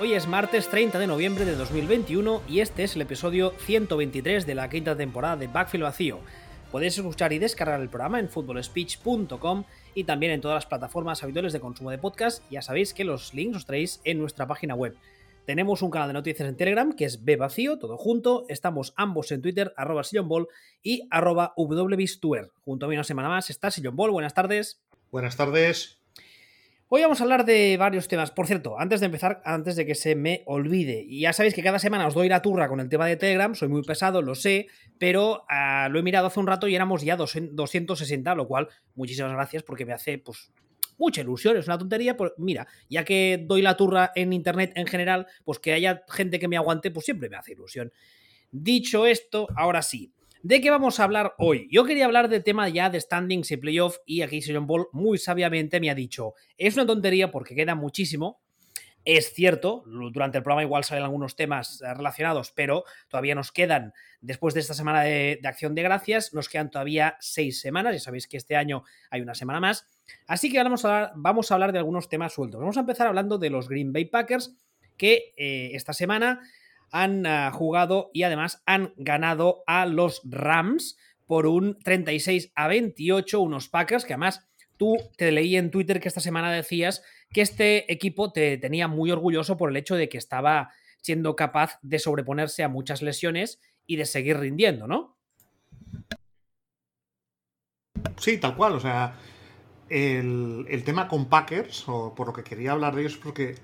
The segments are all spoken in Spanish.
Hoy es martes 30 de noviembre de 2021 y este es el episodio 123 de la quinta temporada de Backfield Vacío. Podéis escuchar y descargar el programa en footballspeech.com y también en todas las plataformas habituales de consumo de podcast. Ya sabéis que los links os traéis en nuestra página web. Tenemos un canal de noticias en Telegram que es Vacío, todo junto. Estamos ambos en Twitter, arroba Ball y arroba Junto a mí una semana más está Sillon Ball. Buenas tardes. Buenas tardes. Hoy vamos a hablar de varios temas. Por cierto, antes de empezar, antes de que se me olvide, y ya sabéis que cada semana os doy la turra con el tema de Telegram, soy muy pesado, lo sé, pero ah, lo he mirado hace un rato y éramos ya 260, lo cual muchísimas gracias porque me hace pues mucha ilusión, es una tontería, pues mira, ya que doy la turra en internet en general, pues que haya gente que me aguante, pues siempre me hace ilusión. Dicho esto, ahora sí, ¿De qué vamos a hablar hoy? Yo quería hablar del tema ya de standings y playoff y aquí John Ball muy sabiamente me ha dicho, es una tontería porque queda muchísimo, es cierto, durante el programa igual salen algunos temas eh, relacionados, pero todavía nos quedan, después de esta semana de, acción de gracias, nos quedan todavía seis semanas, ya sabéis que este año hay una semana más, así que vamos a hablar, vamos a hablar de algunos temas sueltos. Vamos a empezar hablando de los Green Bay Packers, que eh, esta semana han ah, jugado y además han ganado a los Rams por un 36 a 28, unos Packers que además tú te leí en Twitter que esta semana decías que este equipo te tenía muy orgulloso por el hecho de que estaba siendo capaz de sobreponerse a muchas lesiones y de seguir rindiendo, ¿no? Sí, tal cual. O sea, el, el tema con Packers, o por lo que quería hablar de ellos, es porque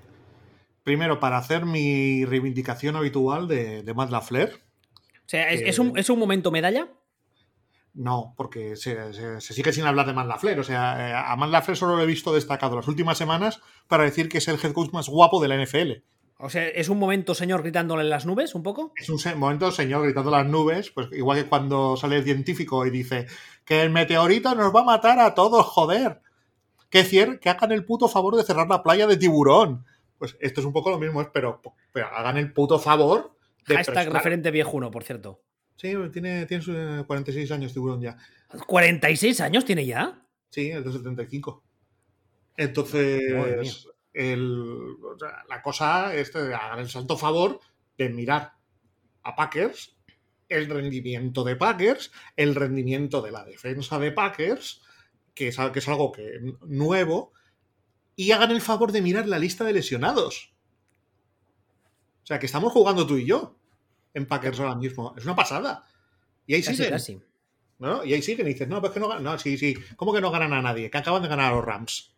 Primero, para hacer mi reivindicación habitual de, de Matt Lafleur. O sea, ¿es, un, ¿es, un, momento medalla? No, porque se, sigue sin hablar de Matt Lafleur. O sea, eh, a Matt Lafleur solo lo he visto destacado las últimas semanas para decir que es el head coach más guapo de la NFL. O sea, ¿es un momento señor gritándole en las nubes un poco? Es un momento señor gritando en las nubes, pues igual que cuando sale el científico y dice que el meteorito nos va a matar a todos, joder. Que, que hagan el puto favor de cerrar la playa de tiburón. Pues esto es un poco lo mismo, pero, pero hagan el puto favor de. Hashtag referente viejuno, por cierto. Sí, tiene, tiene 46 años tiburón ya. ¿46 años tiene ya? Sí, es de 75. Entonces, la cosa es hagan el santo favor de mirar a Packers, el rendimiento de Packers, el rendimiento de la defensa de Packers, que es, que es algo que, nuevo, y hagan el favor de mirar la lista de lesionados. O sea, que estamos jugando tú y yo en Packers ahora mismo. Es una pasada. Y ahí siguen. ¿no? Y ahí siguen y dices, no, pues que no ganan. No, sí, sí. ¿Cómo que no ganan a nadie? Que acaban de ganar a los Rams.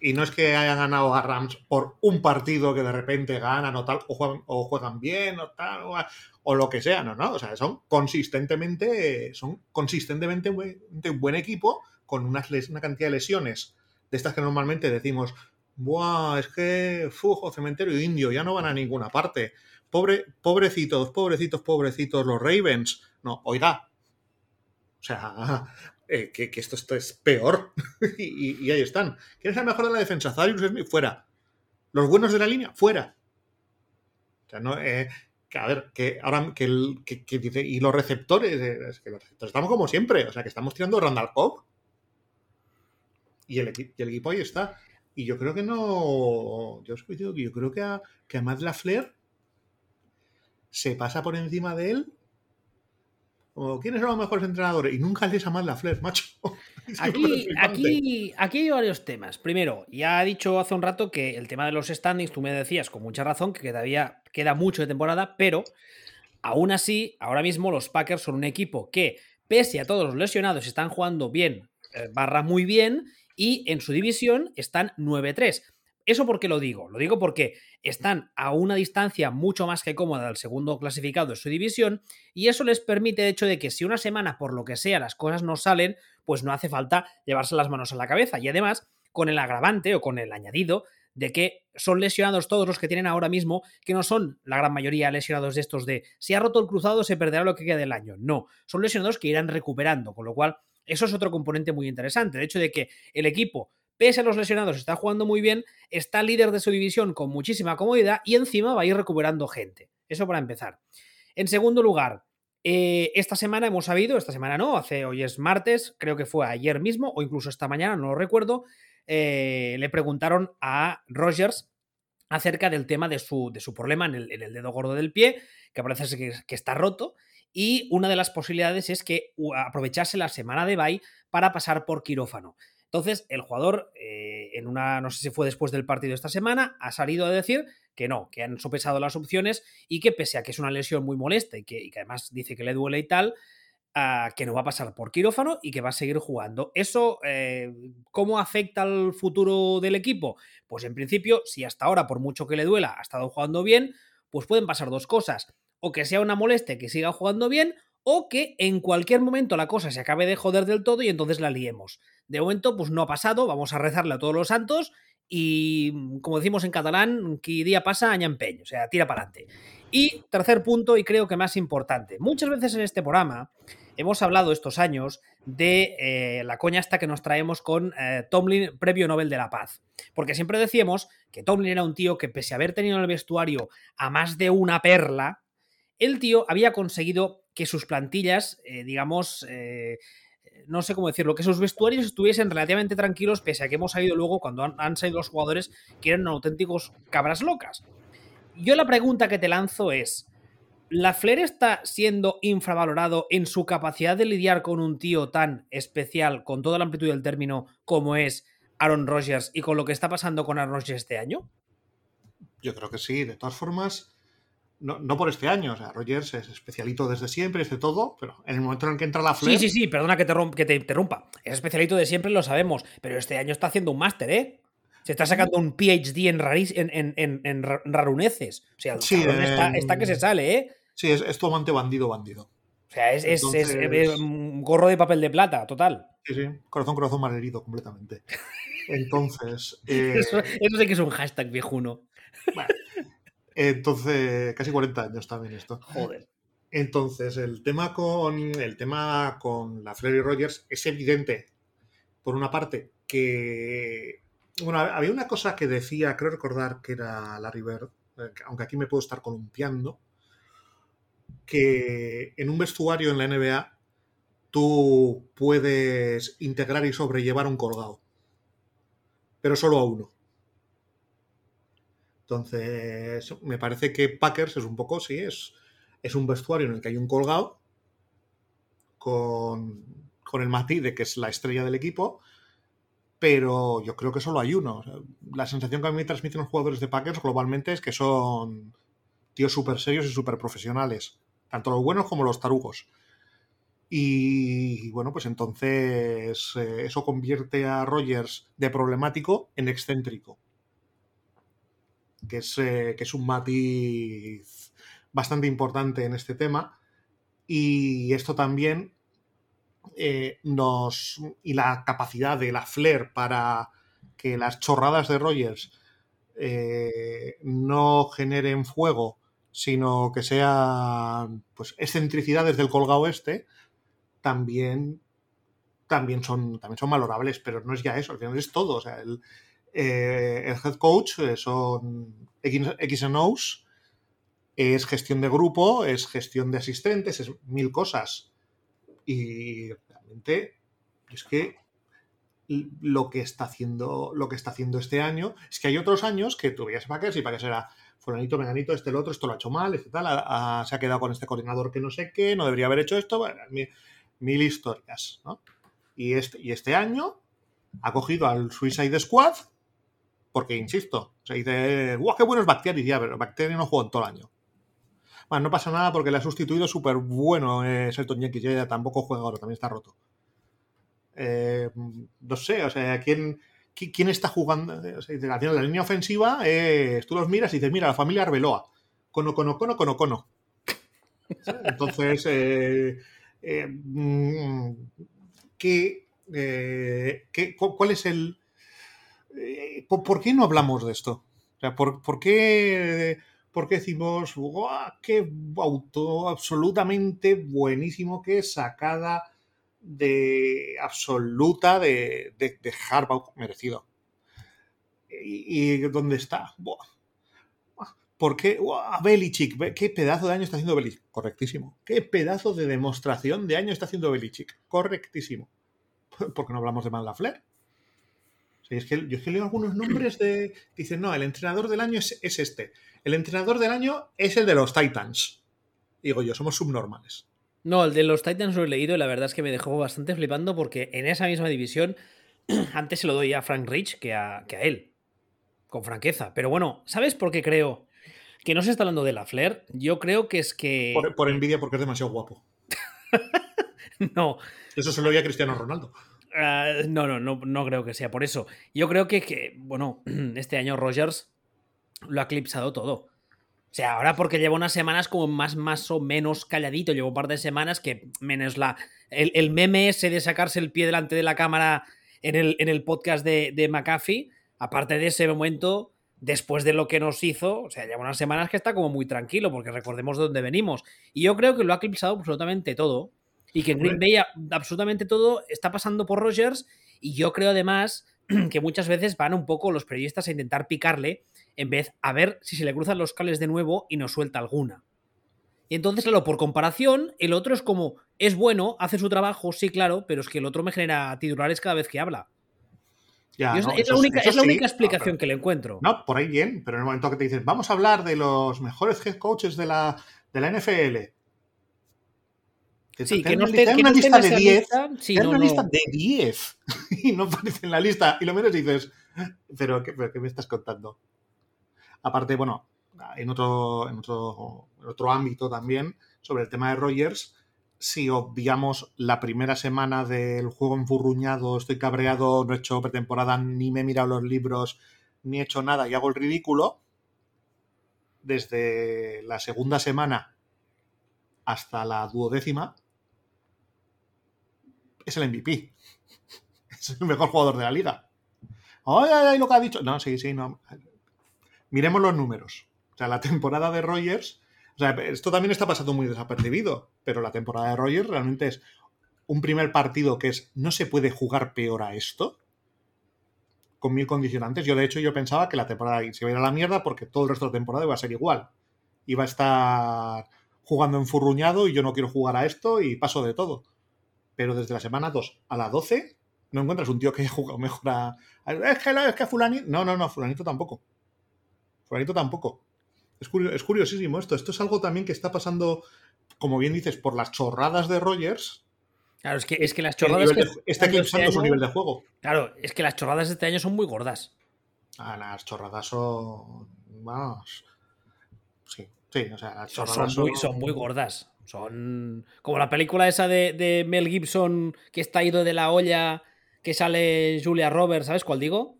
Y no es que hayan ganado a Rams por un partido que de repente ganan o tal, o juegan, o juegan bien o tal, o, lo que sea, no, no. O sea, son consistentemente, son consistentemente un buen equipo con una cantidad de lesiones de estas que normalmente decimos, Buah, es que fujo, cementerio indio, ya no van a ninguna parte. Pobre, pobrecitos, pobrecitos, pobrecitos los Ravens. No, oiga. O sea, eh, que, esto, esto, es peor. y, ahí están. ¿Quién es el mejor de la defensa? Zarius Smith, fuera. Los buenos de la línea, fuera. O sea, no, eh, que, a ver, que ahora que, el, que, dice, y los receptores, eh, es que los receptores estamos como siempre, o sea, que estamos tirando Randall Cobb y el, equipo ahí está. Y yo creo que no. Yo, yo creo que a, que a Matt Lafleur se pasa por encima de él. Como, ¿quiénes son los mejores entrenadores? Y nunca lees a Matt Lafleur, macho. Aquí, aquí, aquí hay varios temas. Primero, ya ha dicho hace un rato que el tema de los standings, tú me decías con mucha razón que todavía queda mucho de temporada, pero aún así, ahora mismo los Packers son un equipo que, pese a todos los lesionados, están jugando bien, eh, barra muy bien, y en su división están 9-3. ¿Eso por qué lo digo? Lo digo porque están a una distancia mucho más que cómoda del segundo clasificado de su división y eso les permite el hecho de que si una semana por lo que sea las cosas no salen, pues no hace falta llevarse las manos a la cabeza y además con el agravante o con el añadido de que son lesionados todos los que tienen ahora mismo, que no son la gran mayoría lesionados de estos de si ha roto el cruzado se perderá lo que queda del año. No, son lesionados que irán recuperando, con lo cual eso es otro componente muy interesante. El hecho de que el equipo, pese a los lesionados, está jugando muy bien, está líder de su división con muchísima comodidad y encima va a ir recuperando gente. Eso para empezar. En segundo lugar, eh, esta semana hemos sabido, esta semana no, hace hoy es martes, creo que fue ayer mismo o incluso esta mañana, no lo recuerdo, eh, le preguntaron a Rogers acerca del tema de su, de su problema en el, dedo gordo del pie, que parece que está roto. Y una de las posibilidades es que aprovechase la semana de bye para pasar por quirófano. Entonces, el jugador, eh, en una, no sé si fue después del partido esta semana, ha salido a decir que no, que han sopesado las opciones y que pese a que es una lesión muy molesta y que, además dice que le duele y tal, uh, que no va a pasar por quirófano y que va a seguir jugando. ¿Eso eh, cómo afecta al futuro del equipo? Pues en principio, si hasta ahora, por mucho que le duela, ha estado jugando bien, pues pueden pasar dos cosas. O que sea una molestia que siga jugando bien, o que en cualquier momento la cosa se acabe de joder del todo y entonces la liemos. De momento, pues no ha pasado, vamos a rezarle a todos los santos y, como decimos en catalán, que día pasa, aña empeño, o sea, tira para adelante. Y tercer punto, y creo que más importante, muchas veces en este programa hemos hablado estos años de eh, la coña esta que nos traemos con eh, Tomlin, previo Nobel de la Paz. Porque siempre decíamos que Tomlin era un tío que, pese a haber tenido en el vestuario a más de una perla, el tío había conseguido que sus plantillas, eh, digamos, eh, no sé cómo decirlo, que sus vestuarios estuviesen relativamente tranquilos, pese a que hemos salido luego cuando han, han salido los jugadores que eran auténticos cabras locas. Yo la pregunta que te lanzo es, ¿la Flair está siendo infravalorado en su capacidad de lidiar con un tío tan especial, con toda la amplitud del término, como es Aaron Rodgers y con lo que está pasando con Aaron Rodgers este año? Yo creo que sí. De todas formas, no, no, por este año, o sea, Rogers es especialito desde siempre, es de todo, pero en el momento en el que entra la Flair... Sí, sí, sí, perdona que te, que te interrumpa. Es especialito de siempre, lo sabemos, pero este año está haciendo un máster, ¿eh? Se está sacando un PhD en, raris, en, en, en, en raruneces. O sea, sí, eh, está, está, que se sale, ¿eh? Sí, es, es tomante bandido, bandido. O sea, es, Entonces... es, es, un gorro de papel de plata, total. Sí, sí, corazón, corazón malherido completamente. Entonces... Eh... Eso, eso sí que es un hashtag viejuno. Bueno, entonces, casi 40 años también esto. Joder. Entonces, el tema con el tema con la Flair y Rogers es evidente, por una parte, que bueno, había una cosa que decía, creo recordar que era Larry Bird, aunque aquí me puedo estar columpiando, que en un vestuario en la NBA tú puedes integrar y sobrellevar un colgado, pero solo a uno. Entonces, me parece que Packers es un poco, sí, es, es un vestuario en el que hay un colgado con, con el matiz de que es la estrella del equipo, pero yo creo que solo hay uno. La sensación que a mí me transmiten los jugadores de Packers globalmente es que son tíos súper serios y súper profesionales, tanto los buenos como los tarugos. Y bueno, pues entonces eh, eso convierte a Rogers de problemático en excéntrico que es, eh, que es un matiz bastante importante en este tema. Y esto también eh, nos. y la capacidad de la Flair para que las chorradas de Rogers eh, no generen fuego, sino que sean pues, excentricidades del colgado este, también, también, son, también son valorables, pero no es ya eso, al final es todo. O sea, el, eh, el head coach eh, son X and O's, es gestión de grupo, es gestión de asistentes, es mil cosas. Y realmente es que lo que está haciendo, lo que está haciendo este año, es que hay otros años que tú veías Packers y Packers era fulanito, menganito, este, el otro, esto lo ha hecho mal, este se ha quedado con este coordinador que no sé qué, no debería haber hecho esto, bueno, mil, mil historias, ¿no? Y este, y este año ha cogido al Suicide Squad porque, insisto, se dice, ¡guau, qué bueno es Bacteria! Ya, pero Bacteria no juega en todo el año. Bueno, no pasa nada porque le ha sustituido súper bueno eh, Selton Jenkins. Ya tampoco juega ahora, también está roto. Eh, no sé, o sea, ¿quién, quién está jugando? O sea, la línea ofensiva es, tú los miras y dices, mira, la familia Arbeloa. Cono, cono, cono, cono, cono. Entonces, eh, eh, mm, ¿qué, eh, ¿qué, ¿cuál es el, eh, ¿por qué no hablamos de esto? O sea, ¿por, qué, por qué decimos, ¡guau! ¡Qué auto absolutamente buenísimo! ¡Qué sacada de absoluta de, de, Harbaugh merecido! ¿Y, dónde está? ¡Buah! ¿Por qué? ¡Wow! Belichick, ¿qué pedazo de año está haciendo Belichick? Correctísimo. ¿Qué pedazo de demostración de año está haciendo Belichick? Correctísimo. ¿Por qué no hablamos de Man Lafleur? Es que yo es que leo algunos nombres de. Dicen, no, el entrenador del año es, es este. El entrenador del año es el de los Titans. Digo yo, somos subnormales. No, el de los Titans lo he leído y la verdad es que me dejó bastante flipando porque en esa misma división antes se lo doy a Frank Rich que a, que a él. Con franqueza. Pero bueno, ¿sabes por qué creo que no se está hablando de la Flair? Yo creo que es que. Por, envidia porque es demasiado guapo. no. Eso se lo doy a Cristiano Ronaldo. Ah, no, no, no, no creo que sea por eso. Yo creo que, que, bueno, este año Rogers lo ha eclipsado todo. O sea, ahora porque lleva unas semanas como más, más o menos calladito, llevo un par de semanas que menos la. El, el meme ese de sacarse el pie delante de la cámara en el, en el podcast de, de McAfee, aparte de ese momento, después de lo que nos hizo, o sea, lleva unas semanas que está como muy tranquilo, porque recordemos de dónde venimos. Y yo creo que lo ha eclipsado absolutamente todo. Y que en Green Bay absolutamente todo está pasando por Rogers. Y yo creo además que muchas veces van un poco los periodistas a intentar picarle en vez a ver si se le cruzan los cables de nuevo y nos suelta alguna. Y entonces, claro, por comparación, el otro es como, es bueno, hace su trabajo, sí, claro, pero es que el otro me genera titulares cada vez que habla. es, la única, explicación que le encuentro. No, por ahí bien, pero en el momento que te dicen, vamos a hablar de los mejores head coaches de la, de la NFL. Sí, que no esté, una lista de 10. una lista de 10 y no aparece en la lista. Y lo menos dices, ¿pero qué, pero qué me estás contando? Aparte, bueno, en otro, en otro, otro ámbito también, sobre el tema de Rogers, si obviamos la primera semana del juego enfurruñado, estoy cabreado, no he hecho pretemporada, ni me he mirado los libros, ni he hecho nada y hago el ridículo, desde la segunda semana hasta la duodécima, es el MVP. Es el mejor jugador de la liga. ¡Ay, ay, ay! Lo que ha dicho. No, sí, sí, no. Miremos los números. O sea, la temporada de Rogers, o sea, esto también está pasando muy desapercibido, pero la temporada de Rogers realmente es un primer partido que es, no se puede jugar peor a esto, con mil condicionantes. Yo, de hecho, yo pensaba que la temporada se iba a ir a la mierda porque todo el resto de la temporada iba a ser igual. Iba a estar jugando enfurruñado y yo no quiero jugar a esto y paso de todo. Pero desde la semana 2 a la 12 no encuentras un tío que haya jugado mejor a... Es que, es que Fulanito... No, no, no, Fulanito tampoco. Fulanito tampoco. Es, curiosísimo esto. Esto es algo también que está pasando, como bien dices, por las chorradas de Rogers. Claro, es que, es que las chorradas. Que está eclipsando este su nivel de juego. Claro, es que las chorradas de este año son muy gordas. Ah, las chorradas son. Vamos. Sí, sí, o sea, las chorradas son, muy, son... muy, gordas. Son como la película esa de, de, Mel Gibson que está ido de la olla, que sale Julia Roberts, ¿sabes cuál digo?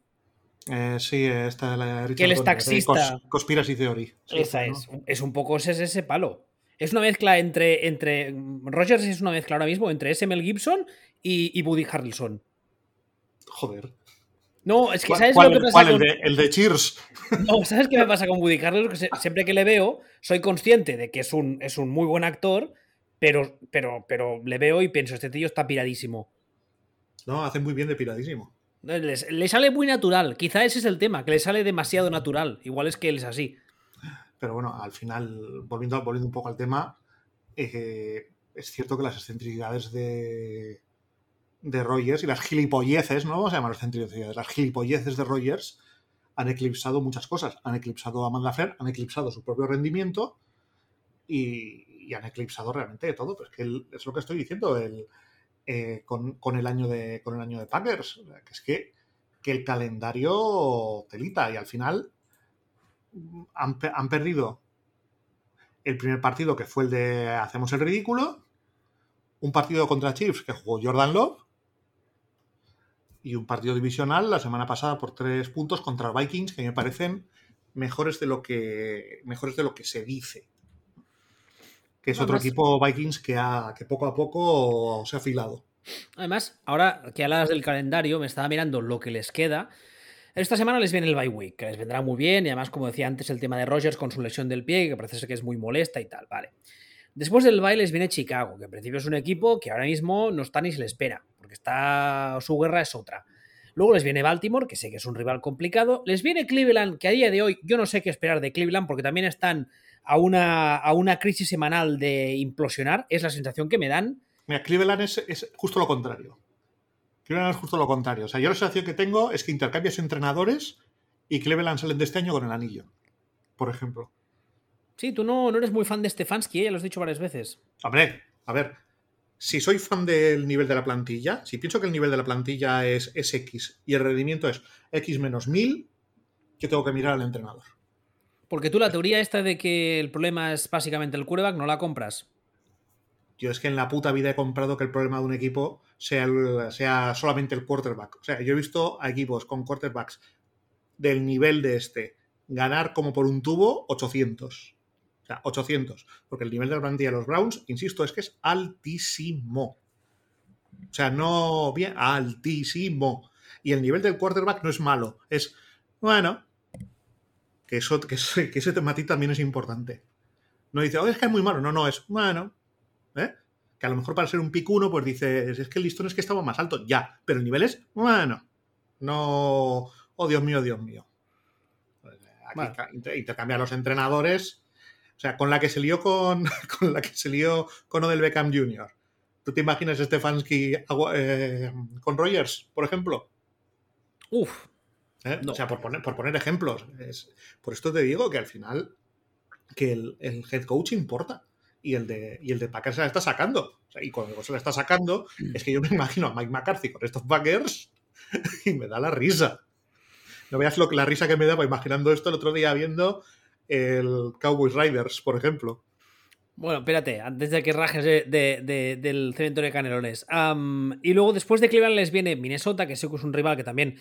Eh, sí, esta la Que él es taxista. Conspiracy Theory. Esa es. Es un poco ese, ese palo. Es una mezcla entre, entre. Rogers es una mezcla ahora mismo entre S. Mel Gibson y, y Woody Harrelson. Joder. No, es que ¿sabes lo que pasa con... el, de, Cheers. No, ¿sabes qué me pasa con Woody Harrelson? Que siempre que le veo, soy consciente de que es un, es un muy buen actor, pero, pero, pero le veo y pienso, este tío está piradísimo. No, hace muy bien de piradísimo. Le, sale muy natural. Quizá ese es el tema, que le sale demasiado natural. Igual es que él es así. Pero bueno, al final, volviendo, volviendo un poco al tema, eh, es cierto que las excentricidades de, de Rogers y las gilipolleces, no vamos a llamar excentricidades, las gilipolleces de Rogers han eclipsado muchas cosas. Han eclipsado a Amanda Fer, han eclipsado su propio rendimiento y, han eclipsado realmente todo. Pero es que es lo que estoy diciendo. El, eh, con, el año de, con el año de Packers. Que es que, que el calendario telita y al final han, han, perdido el primer partido que fue el de hacemos el ridículo, un partido contra Chiefs que jugó Jordan Love y un partido divisional la semana pasada por tres puntos contra Vikings que me parecen mejores de lo que mejores de lo que se dice que es otro equipo Vikings que, ha, que poco a poco se ha afilado. Además, ahora que hablas del calendario, me estaba mirando lo que les queda. Esta semana les viene el bye week, que les vendrá muy bien, y además, como decía antes, el tema de Rogers con su lesión del pie, que parece ser que es muy molesta y tal, vale. Después del bye les viene Chicago, que en principio es un equipo que ahora mismo no está ni se le espera, porque está su guerra es otra. Luego les viene Baltimore, que sé que es un rival complicado. Les viene Cleveland, que a día de hoy yo no sé qué esperar de Cleveland, porque también están a una, crisis semanal de implosionar, es la sensación que me dan. Mira, Cleveland es, justo lo contrario. Cleveland es justo lo contrario. O sea, yo la sensación que tengo es que intercambias entrenadores y Cleveland salen de este año con el anillo, por ejemplo. Sí, tú no, no eres muy fan de Stefanski, ¿eh? ya lo has dicho varias veces. Hombre, a ver, si soy fan del nivel de la plantilla, si pienso que el nivel de la plantilla es, es X y el rendimiento es X menos 1000, yo tengo que mirar al entrenador. Porque tú la teoría esta de que el problema es básicamente el quarterback, ¿no la compras? Yo es que en la puta vida he comprado que el problema de un equipo sea, el- sea solamente el quarterback. O sea, yo he visto a equipos con quarterbacks del nivel de este ganar como por un tubo 800. O sea, 800. Porque el nivel de la plantilla de los Browns, insisto, es que es altísimo. O sea, no bien, altísimo. Y el nivel del quarterback no es malo. Es, bueno, que, eso, que, ese- que ese tematí también es importante. No dice, oye, es que es muy malo. No, no, es, bueno, ¿eh? Que a lo mejor para ser un pick uno, pues dices, es que el listón es que estaba más alto. Ya, pero el nivel es, bueno, no, oh Dios mío, Dios mío. Aquí Bueno. intercambiar los entrenadores. O sea, con la que se lió con, con la que se lió con Odell Beckham Jr. ¿Tú te imaginas Stefanski eh, con Rogers, por ejemplo? Uf, ¿Eh? No. O sea, por poner, por poner ejemplos. Es- por esto te digo que al final que el, el head coach importa. Y el de, y el de Packers se la está sacando. O sea, y cuando se la está sacando, es que yo me imagino a Mike McCarthy con estos Packers y me da la risa. No veas lo la risa que me daba imaginando esto el otro día viendo el Cowboys Riders, por ejemplo. Bueno, espérate, antes de que rajes de- de- de- del cementerio de Canelones. Y luego después de Cleveland les viene Minnesota, que sé que es un rival que también,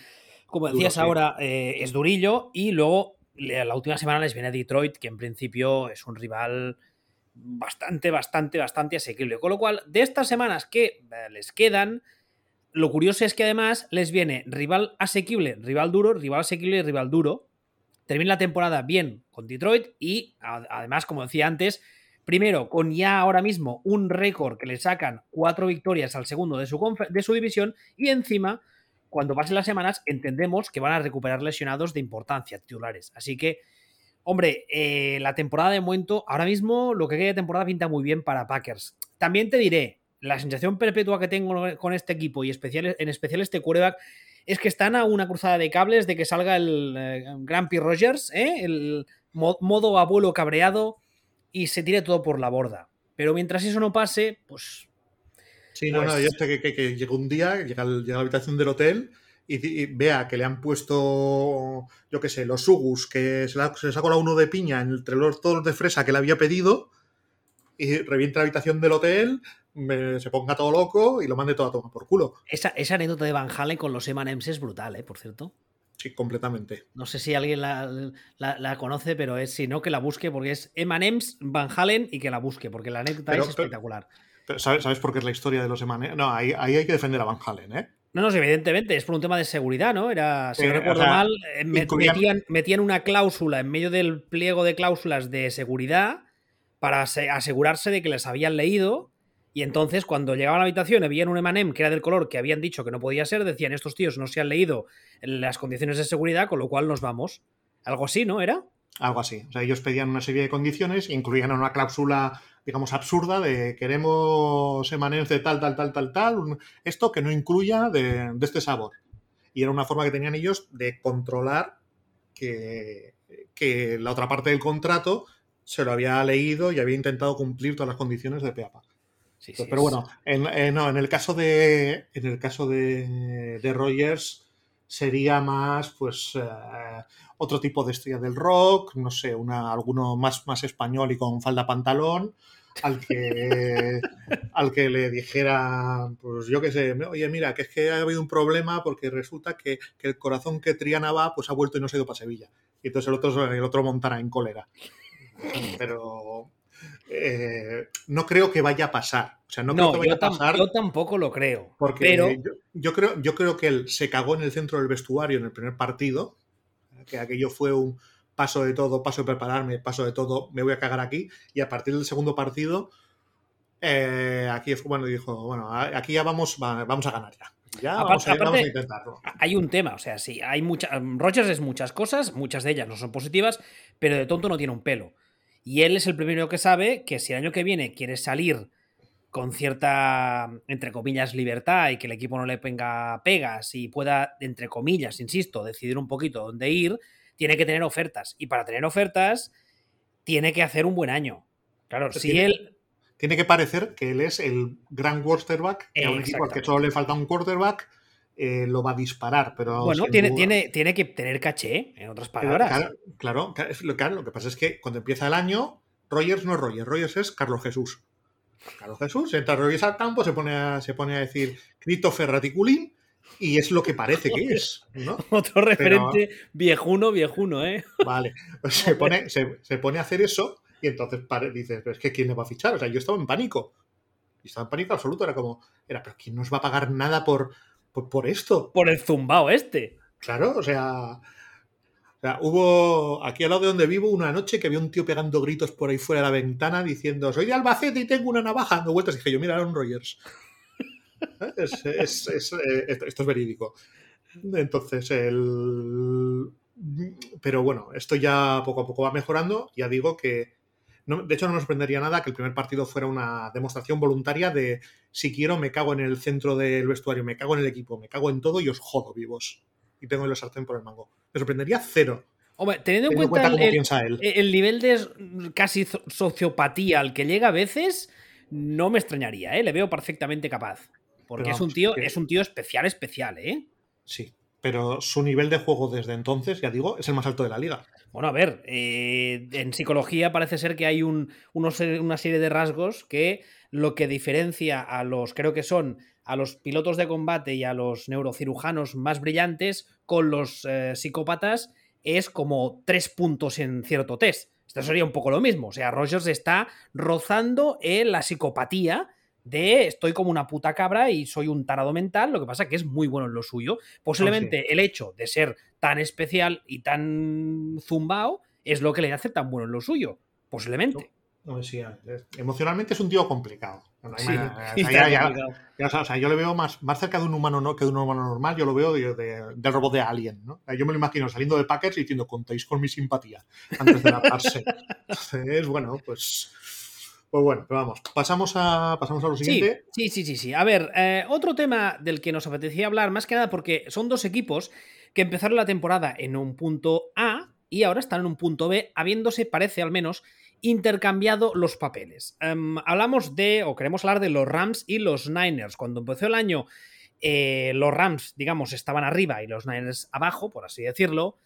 como decías ahora, eh, es durillo. Y luego la última semana les viene Detroit, que en principio es un rival bastante, bastante, bastante asequible. Con lo cual, de estas semanas que eh, les quedan, lo curioso es que además les viene rival asequible, rival duro, rival asequible y rival duro. Termina la temporada bien con Detroit y además, como decía antes, primero con ya ahora mismo un récord que le sacan cuatro victorias al segundo de su, de su división y encima, cuando pasen las semanas, entendemos que van a recuperar lesionados de importancia, titulares. Así que, hombre, eh, la temporada de momento, ahora mismo lo que queda de temporada pinta muy bien para Packers. También te diré, la sensación perpetua que tengo con este equipo y especial, en especial este quarterback es que están a una cruzada de cables de que salga el eh, Grampy Rogers, ¿eh? el mo- modo abuelo cabreado y se tire todo por la borda. Pero mientras eso no pase, pues Sí, no, Pues- no, yo sé que, que- que llega un día, llega, llega a la habitación del hotel y, vea que le han puesto, yo qué sé, los sugus, que se, la- se le sacó la uno de piña entre los, todos los de fresa que le había pedido y revienta la habitación del hotel, me- se ponga todo loco y lo mande todo a tomar por culo. esa, esa anécdota de Van Halen con los M&M's es brutal, ¿eh? Por cierto. Sí, completamente. No sé si alguien la, la- la conoce, pero es si no que la busque porque es M&M's Van Halen y que la busque porque la anécdota Pero- es espectacular. Pero ¿sabes, ¿Sabes por qué es la historia de los emanes? No, ahí, ahí hay que defender a Van Halen, ¿eh? No, no, evidentemente, es por un tema de seguridad, ¿no? Era, si Eh, no o recuerdo sea, mal, eh, met- incluían- metían, metían una cláusula en medio del pliego de cláusulas de seguridad para ase- asegurarse de que les habían leído. Y entonces, cuando llegaban a la habitación y veían un Emanem que era del color que habían dicho que no podía ser, decían: Estos tíos no se han leído las condiciones de seguridad, con lo cual nos vamos. Algo así, ¿no? ¿Era? Algo así. O sea, ellos pedían una serie de condiciones, incluían una cláusula, digamos, absurda de queremos emanems de tal, tal, tal, tal, tal, esto que no incluya de, de este sabor. Y era una forma que tenían ellos de controlar que, que la otra parte del contrato se lo había leído y había intentado cumplir todas las condiciones de PEAPA. Sí, Pero bueno, en, en- no, en el caso de. En el caso de, de Rogers sería más, pues, eh, otro tipo de estrella del rock, no sé, una, alguno más, más español y con falda pantalón, al que, al que le dijera, pues yo qué sé, oye, mira, que es que ha habido un problema porque resulta que, que el corazón que Triana va, pues ha vuelto y no se ha ido para Sevilla. Y entonces el otro, el otro montara en cólera. Pero eh, no creo que vaya a pasar. O sea, no, creo No, que vaya yo, a tam- pasar. yo tampoco lo creo. Porque pero yo, yo creo, yo creo que él se cagó en el centro del vestuario en el primer partido, que aquello fue un paso de todo, paso de prepararme, paso de todo, me voy a cagar aquí, y a partir del segundo partido, eh, aquí fue bueno, dijo, bueno, aquí ya vamos, va- vamos a ganar ya. Ya Aparte- vamos, a, aparte- vamos a intentarlo. hay un tema, o sea, sí, hay muchas. Rogers es muchas cosas, muchas de ellas no son positivas, pero de tonto no tiene un pelo. Y él es el primero que sabe que si el año que viene quiere salir con cierta, entre comillas, libertad y que el equipo no le venga pegas y pueda, entre comillas, insisto, decidir un poquito dónde ir, tiene que tener ofertas. Y para tener ofertas, tiene que hacer un buen año. Claro, si él. Tiene que parecer que él es el gran quarterback, que a un equipo al que solo le falta un quarterback. Eh, lo va a disparar, pero... Bueno, tiene, tiene, tiene que tener caché, en otras palabras. Claro, claro, claro, lo que pasa es que cuando empieza el año, Rogers no es Rogers, Rogers es Carlos Jesús. Carlos Jesús, entra Rogers al campo, se pone a, se pone a decir Christopher Raticulín y es lo que parece que es. ¿no? Otro referente viejuno, viejuno, ¿eh? Vale, se pone, se, pone a hacer eso y entonces dices, pero es que ¿quién le va a fichar? O sea, yo estaba en pánico. Y estaba en pánico absoluto, era como, era, pero ¿quién nos va a pagar nada por, por, esto? Por el zumbao este. Claro, o sea, o sea, hubo aquí al lado de donde vivo una noche que había un tío pegando gritos por ahí fuera de la ventana diciendo soy de Albacete y tengo una navaja dando vueltas. Y dije yo, mira, Aaron Rogers. Eh, esto es verídico. Entonces, el... Pero bueno, esto ya poco a poco va mejorando. Ya digo que, de hecho, no me sorprendería nada que el primer partido fuera una demostración voluntaria de si quiero me cago en el centro del vestuario, me cago en el equipo, me cago en todo y os jodo vivos y tengo el sartén por el mango. Me sorprendería cero. Hombre, teniendo en cuenta, el, nivel de casi sociopatía al que llega a veces, no me extrañaría, ¿eh? Le veo perfectamente capaz. Porque es un tío, es un tío especial, especial, ¿eh? Sí, pero su nivel de juego desde entonces, ya digo, es el más alto de la liga. Bueno, a ver, eh, en psicología parece ser que hay un, una serie de rasgos que lo que diferencia a los, creo que son a los pilotos de combate y a los neurocirujanos más brillantes con los eh, psicópatas es como tres puntos en cierto test. Esto sería un poco lo mismo. O sea, Rogers está rozando en la psicopatía de estoy como una puta cabra y soy un tarado mental, lo que pasa que es muy bueno en lo suyo. Posiblemente oh, el hecho de ser tan especial y tan zumbao es lo que le hace tan bueno en lo suyo. Posiblemente. emocionalmente es un tío complicado. Yo le veo más, más cerca de un humano no que de un humano normal, yo lo veo del robot de Alien, ¿no? Yo me lo imagino saliendo de Packers y diciendo, contéis con mi simpatía antes de adaptarse. Entonces, bueno, pues... Pues bueno, pero vamos, pasamos a, pasamos a lo siguiente. Sí, sí, sí, sí. A ver, eh, otro tema del que nos apetecía hablar, más que nada porque son dos equipos que empezaron la temporada en un punto A y ahora están en un punto B, habiéndose, parece al menos, intercambiado los papeles. Em, hablamos de, o queremos hablar de los Rams y los Niners. Cuando empezó el año, eh, los Rams, digamos, estaban arriba y los Niners abajo, por así decirlo.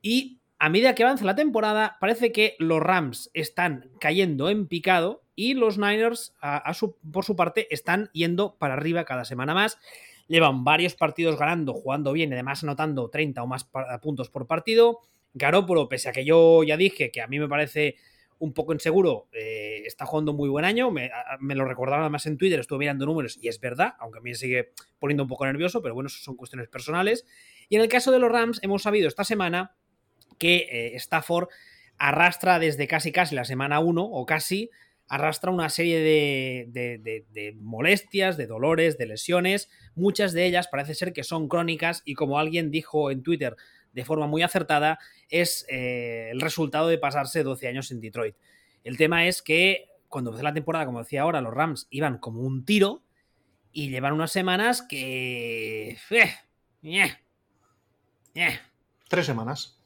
Y a medida que avanza la temporada, parece que los Rams están cayendo en picado y los Niners, por su parte, están yendo para arriba cada semana más. Llevan varios partidos ganando, jugando bien además anotando 30 o más puntos por partido. Garoppolo, pese a que yo ya dije que a mí me parece un poco inseguro, eh, está jugando un muy buen año, me, lo recordaba además en Twitter, estuve mirando números y es verdad, aunque a mí me sigue poniendo un poco nervioso, pero bueno, son cuestiones personales. Y en el caso de los Rams, hemos sabido esta semana que eh, Stafford arrastra desde casi casi la semana 1 o casi arrastra una serie de, de, molestias, de dolores, de lesiones, muchas de ellas parece ser que son crónicas y como alguien dijo en Twitter de forma muy acertada, es eh, el resultado de pasarse 12 años en Detroit. El tema es que cuando empezó la temporada, como decía ahora, los Rams iban como un tiro y llevan unas semanas que... Eh, eh, Tres semanas.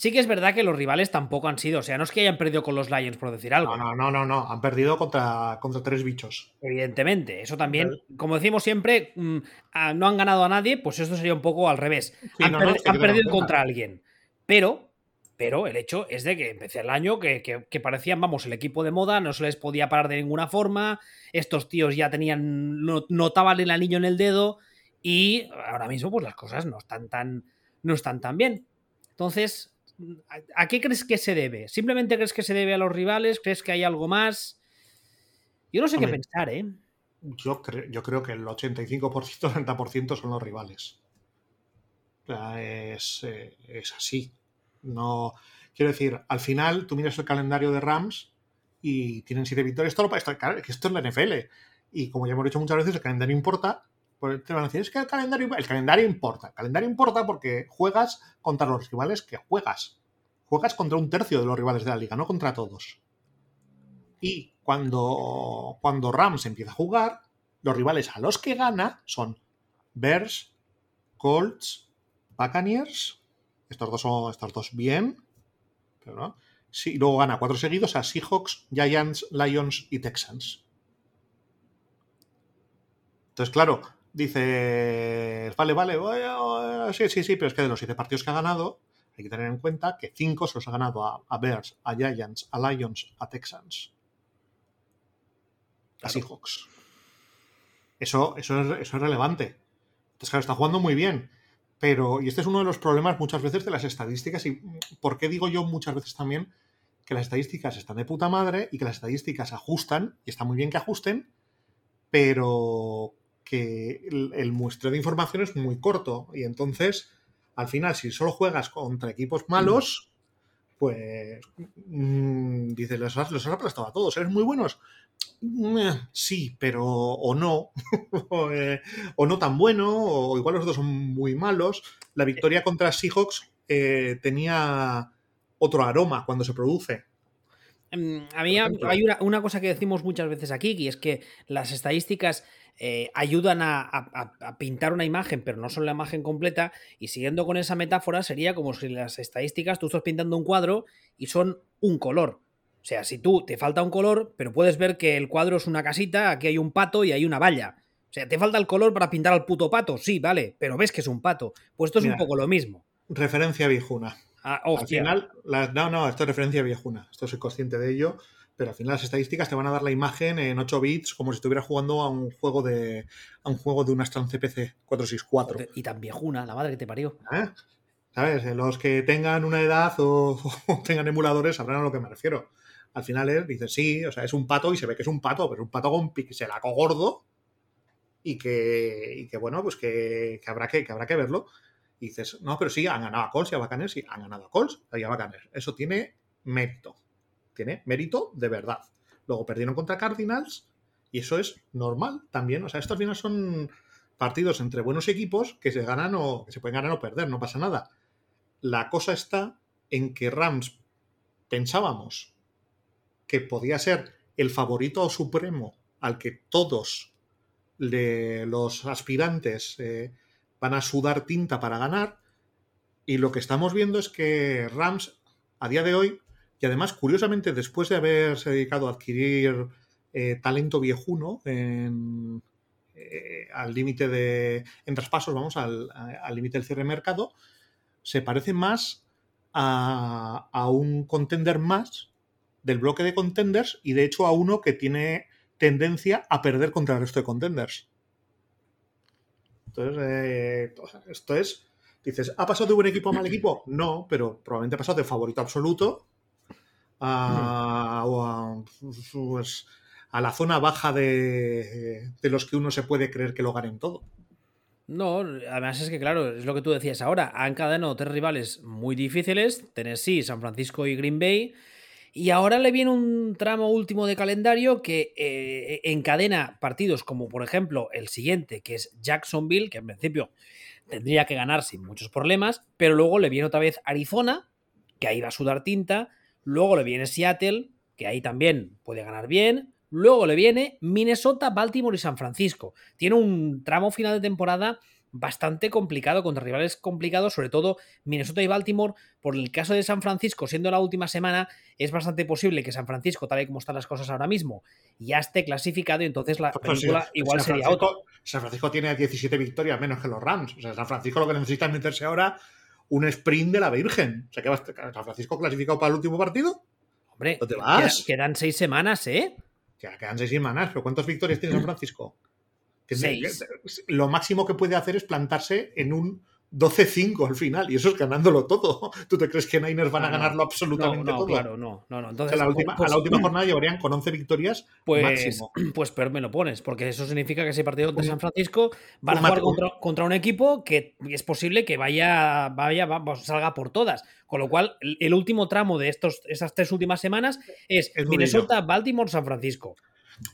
Sí que es verdad que los rivales tampoco han sido, o sea, no es que hayan perdido con los Lions, por decir algo. No, no, no, no, han perdido contra, contra tres bichos. Evidentemente, eso también, como decimos siempre, mm, no han ganado a nadie, pues esto sería un poco al revés. han, perdido contra alguien. Pero, pero el hecho es de que empecé el año que, que, parecían, vamos, el equipo de moda, no se les podía parar de ninguna forma, estos tíos ya tenían, notaban el anillo en el dedo y ahora mismo pues las cosas no están tan, no están tan bien. Entonces, ¿A qué crees que se debe? ¿Simplemente crees que se debe a los rivales? ¿Crees que hay algo más? Yo no sé qué pensar, ¿eh? Yo, yo creo que el 85%, 90% son los rivales. es, eh, es, así. No, quiero decir, al final tú miras el calendario de Rams y tienen siete victorias. Esto, esto, esto es la NFL. Y como ya hemos dicho muchas veces, el calendario importa te van a decir, es que el calendario, el calendario importa. El calendario importa porque juegas contra los rivales que juegas. Juegas contra un tercio de los rivales de la liga, no contra todos. Y cuando, cuando Rams empieza a jugar, los rivales a los que gana son Bears, Colts, Buccaneers. Estos dos son estos dos bien. Pero no. Sí, luego gana cuatro seguidos a Seahawks, Giants, Lions y Texans. Entonces, claro, dice, vale, vale, sí, sí, sí, pero es que de los siete partidos que ha ganado, hay que tener en cuenta que cinco se los ha ganado a, Bears, a Giants, a Lions, a Texans. A Seahawks. Eso, eso, es, eso es relevante. Entonces, claro, está jugando muy bien. Pero, y este es uno de los problemas muchas veces de las estadísticas, y por qué digo yo muchas veces también que las estadísticas están de puta madre y que las estadísticas ajustan, y está muy bien que ajusten, pero que el, muestreo de información es muy corto. Y entonces, al final, si solo juegas contra equipos malos, pues mm, dices, los has, los has aplastado a todos. ¿Eres muy buenos? Sí, pero o no, eh, o no tan bueno, o igual los dos son muy malos. La victoria contra Seahawks eh, tenía otro aroma cuando se produce. Mm, a mí hay una, cosa que decimos muchas veces aquí, y es que las estadísticas eh, ayudan a, pintar una imagen, pero no son la imagen completa. Y siguiendo con esa metáfora, sería como si las estadísticas, tú estás pintando un cuadro y son un color. O sea, si tú te falta un color, pero puedes ver que el cuadro es una casita, aquí hay un pato y hay una valla. O sea, ¿te falta el color para pintar al puto pato? Sí, vale, pero ves que es un pato. Pues esto es un poco lo mismo. Referencia viejuna. Ah, al final, no, no, esto es referencia viejuna. Esto soy consciente de ello. Pero al final las estadísticas te van a dar la imagen en 8 bits como si estuvieras jugando a un juego de a un juego de una Strand CPC 464. Y tan viejuna, la madre que te parió. ¿Eh? ¿Sabes? Los que tengan una edad o, o tengan emuladores sabrán a lo que me refiero al final es, dices, sí, o sea, es un pato y se ve que es un pato, pero es un pato con pixelaco gordo y que, y que bueno, pues que, habrá que, que, habrá que verlo. Y dices, no, pero sí, han ganado a Colts y a Bacanes, sí, han ganado a Colts y a Bacanes. Eso tiene mérito. Tiene mérito de verdad. Luego perdieron contra Cardinals y eso es normal también. O sea, estos final son partidos entre buenos equipos que se ganan o que se pueden ganar o perder, no pasa nada. La cosa está en que Rams pensábamos que podía ser el favorito supremo al que todos los aspirantes eh, van a sudar tinta para ganar. Y lo que estamos viendo es que Rams, a día de hoy, y además, curiosamente, después de haberse dedicado a adquirir eh, talento viejuno en, eh, al límite de. en traspasos, vamos, al límite del cierre de mercado, se parece más a, a un contender más del bloque de contenders y de hecho a uno que tiene tendencia a perder contra el resto de contenders. Entonces, eh, esto es, dices, ¿ha pasado de buen equipo a mal equipo? No, pero probablemente ha pasado de favorito absoluto a, pues, a la zona baja de, de los que uno se puede creer que lo ganen todo. No, además es que, claro, es lo que tú decías ahora. Han encadenado tres rivales muy difíciles: Tennessee, San Francisco y Green Bay. Y ahora le viene un tramo último de calendario que eh, encadena partidos como por ejemplo el siguiente, que es Jacksonville, que en principio tendría que ganar sin muchos problemas, pero luego le viene otra vez Arizona, que ahí va a sudar tinta, luego le viene Seattle, que ahí también puede ganar bien, luego le viene Minnesota, Baltimore y San Francisco. Tiene un tramo final de temporada bastante complicado contra rivales complicados, sobre todo Minnesota y Baltimore. Por el caso de San Francisco, siendo la última semana, es bastante posible que San Francisco, tal y como están las cosas ahora mismo, ya esté clasificado y entonces la pues película igual sería otra. San Francisco tiene 17 victorias menos que los Rams. O sea, San Francisco lo que necesita es meterse ahora un sprint de la Virgen. O sea, que San Francisco clasificado para el último partido. Hombre, te vas? Quedan seis semanas, ¿eh? Ya, quedan seis semanas, pero ¿cuántas victorias tiene San Francisco? Lo máximo que puede hacer es plantarse en un 12-5 al final, y eso es ganándolo todo. ¿Tú te crees que Niners van a ganarlo absolutamente todo? Claro, no, no, no. Entonces, a, la última, pues, jornada llevarían con 11 victorias pues, máximo. Pues pero me lo pones, porque eso significa que ese partido de San Francisco van a jugar contra, un equipo que es posible que vaya, vaya, salga por todas. Con lo cual, el último tramo de estos, esas tres últimas semanas es, es Minnesota, Baltimore, San Francisco.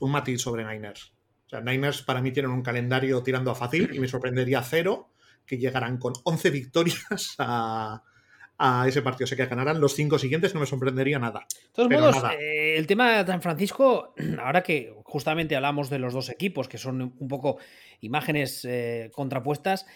Un matiz sobre Niners. O sea, Niners para mí tienen un calendario tirando a fácil y me sorprendería cero que llegaran con 11 victorias a, a ese partido. Sé que ganarán los cinco siguientes, no me sorprendería nada. De todos modos, eh, el tema de San Francisco, ahora que justamente hablamos de los dos equipos, que son un poco imágenes eh, contrapuestas,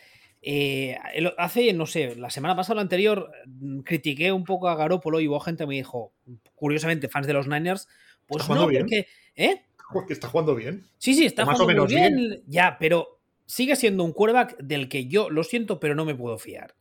eh, hace, no sé, la semana pasada o la anterior, mm, critiqué un poco a Garópolo y hubo gente que me dijo, curiosamente, fans de los Niners, pues no, bien? porque. ¿Eh? Porque está jugando bien. Sí, sí, está jugando bien, Ya, pero sigue siendo un quarterback del que yo lo siento, pero no me puedo fiar.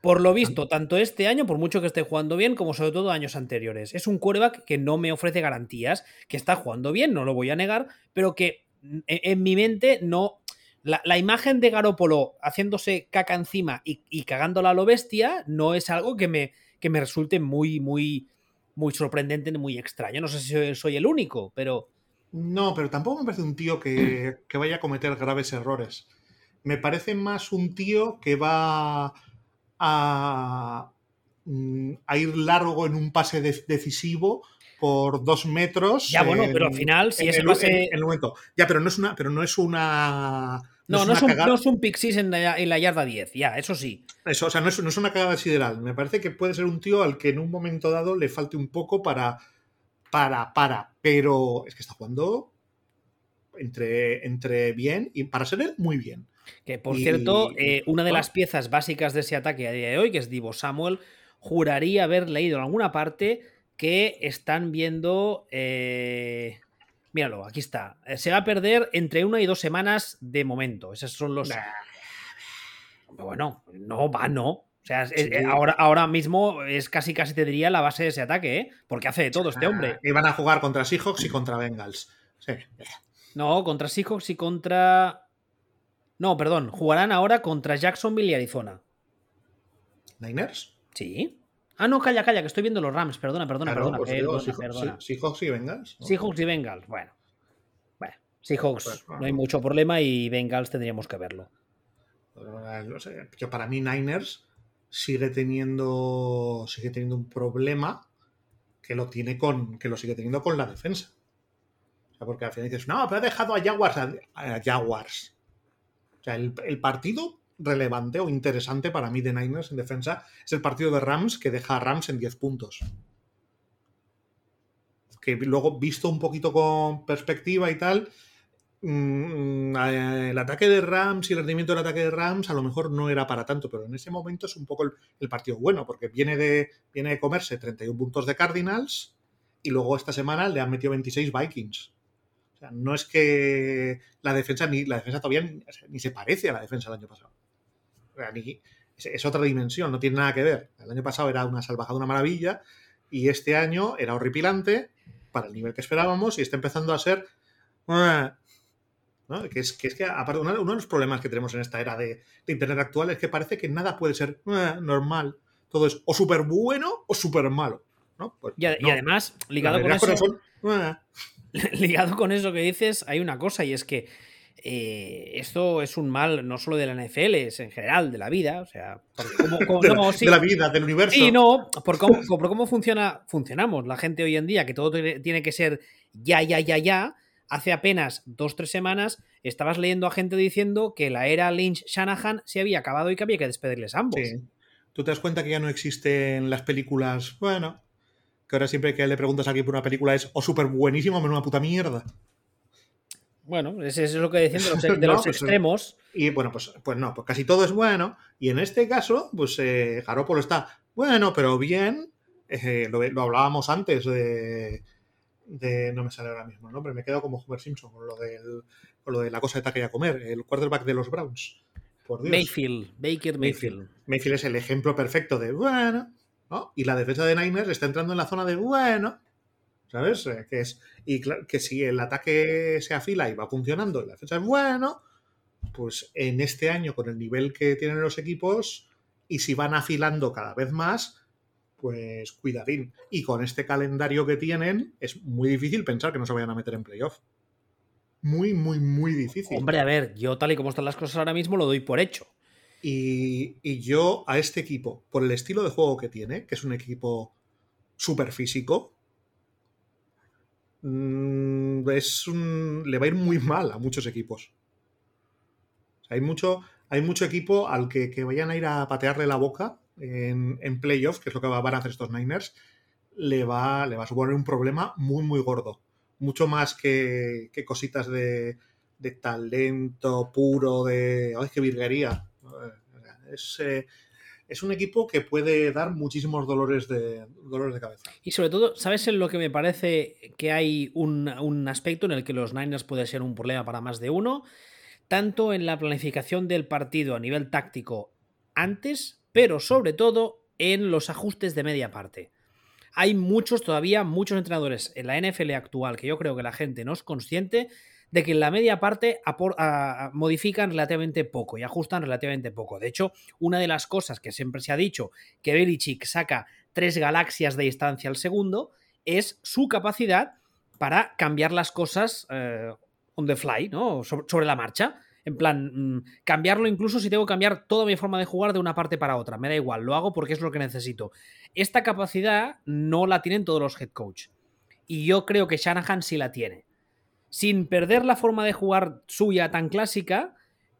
Por lo visto, tanto este año, por mucho que esté jugando bien, como sobre todo años anteriores. Es un quarterback que no me ofrece garantías, que está jugando bien, no lo voy a negar, pero que en mi mente no la, imagen de Garópolo haciéndose caca encima y, cagándola a lo bestia no es algo que me, que me resulte muy, muy, muy sorprendente, muy extraño. No sé si soy el único, pero. No, pero tampoco me parece un tío que, vaya a cometer graves errores. Me parece más un tío que va a, mm, a ir largo en un pase decisivo por dos metros. Ya, bueno, pero al final, si ese pase. En, el momento. Ya, pero no es una. Pero no es una no, no, es, un, no es, un, Pixis en la, en la, yarda 10, ya, eso sí. Eso, o sea, no es, no es, una cagada sideral. Me parece que puede ser un tío al que en un momento dado le falte un poco para. Para, para. Pero es que está jugando entre, entre bien y para ser él, muy bien. Que por cierto, eh, una de las piezas básicas de ese ataque a día de hoy, que es Divo Samuel, juraría haber leído en alguna parte que están viendo. Eh, Míralo, aquí está. Eh, se va a perder entre una y dos semanas de momento. Esos son los. Bueno, no va, no. O sea, eh, ahora, ahora mismo es casi casi te diría la base de ese ataque, ¿eh? Porque hace de todo este hombre. Y van a jugar contra Seahawks y contra Bengals. Sí. No, contra Seahawks y contra. No, perdón. Jugarán ahora contra Jacksonville y Arizona. ¿Niners? Sí. Ah, no, calla, calla, que estoy viendo los Rams. Perdona, perdona, perdona, pues perdona, Seahawks y Bengals. Seahawks y Bengals, bueno. Bueno, Seahawks pues, no hay mucho problema y Bengals tendríamos que verlo. No sé, yo para mí Niners sigue teniendo sigue teniendo un problema que lo tiene con que lo sigue teniendo con la defensa. O sea, porque al final dices, no, pero ha dejado a Jaguars Jaguars. O sea, el, el partido relevante o interesante para mí de Niners en defensa es el partido de Rams que deja a Rams en 10 puntos. Que luego, visto un poquito con perspectiva y tal, el ataque de Rams y el rendimiento del ataque de Rams a lo mejor no era para tanto, pero en ese momento es un poco el, partido bueno, porque viene de, viene de comerse 31 puntos de Cardinals y luego esta semana le han metido 26 Vikings. O sea, no es que la defensa ni la defensa todavía ni se parece a la defensa del año pasado es, otra dimensión, no tiene nada que ver. El año pasado era una salvajada, una maravilla, y este año era horripilante para el nivel que esperábamos y está empezando a ser... Que, es, que, aparte, uno, de los problemas que tenemos en esta era de, Internet actual es que parece que nada puede ser normal. Todo es o súper bueno o súper malo. Pues y, además, ligado con eso... ligado con eso que dices, hay una cosa y es que eh, esto es un mal no solo de la NFL, es en general de la vida, o sea, de, la, vida, del universo. Sí, no, por cómo, por cómo funciona, funcionamos la gente hoy en día, que todo tiene que ser ya, ya, ya, ya. Hace apenas dos, tres semanas estabas leyendo a gente diciendo que la era Lynch-Shanahan se había acabado y que había que despedirles ambos. Sí. Tú te das cuenta que ya no existen las películas, bueno, que ahora siempre que le preguntas a alguien por una película es o súper buenísimo o una puta mierda. Bueno, eso es lo que decían de los, de los pues, extremos. Y bueno, pues, pues no, pues casi todo es bueno. Y en este caso, pues eh, Garópolo está bueno, pero bien. Eh, lo, hablábamos antes de, No me sale ahora mismo el nombre, me quedo como Homer Simpson con lo, del, con lo de la cosa de taque a comer, el quarterback de los Browns. Por Dios. Mayfield, Baker Mayfield. Mayfield es el ejemplo perfecto de bueno, ¿no? Y la defensa de Niners está entrando en la zona de bueno, ¿sabes? Eh, que es, y que si el ataque se afila y va funcionando y la defensa es bueno, pues en este año, con el nivel que tienen los equipos, y si van afilando cada vez más, pues cuidadín. Y con este calendario que tienen, es muy difícil pensar que no se vayan a meter en playoff. Muy, muy, muy difícil. Hombre, a ver, yo tal y como están las cosas ahora mismo, lo doy por hecho. Y, y yo a este equipo, por el estilo de juego que tiene, que es un equipo súper físico, Mm, es le va a ir muy mal a muchos equipos. hay, mucho, hay mucho equipo al que, vayan a ir a patearle la boca en, en playoff, que es lo que van a hacer estos Niners, le va, a suponer un problema muy, muy gordo. Mucho más que, cositas de, talento puro, de. ¡Ay, qué virguería! Es, eh, es un equipo que puede dar muchísimos dolores de, dolores de cabeza. Y sobre todo, ¿sabes en lo que me parece que hay un, un aspecto en el que los Niners puede ser un problema para más de uno? Tanto en la planificación del partido a nivel táctico antes, pero sobre todo en los ajustes de media parte hay muchos, todavía muchos entrenadores en la NFL actual que yo creo que la gente no es consciente de que en la media parte modifican relativamente poco y ajustan relativamente poco. De hecho, una de las cosas que siempre se ha dicho que Belichick saca tres galaxias de distancia al segundo es su capacidad para cambiar las cosas eh, on the fly, ¿no? sobre la marcha. En plan, mm, cambiarlo incluso si tengo que cambiar toda mi forma de jugar de una parte para otra. Me da igual, lo hago porque es lo que necesito. Esta capacidad no la tienen todos los head coach. Y yo creo que Shanahan sí la tiene. Sin perder la forma de jugar suya tan clásica,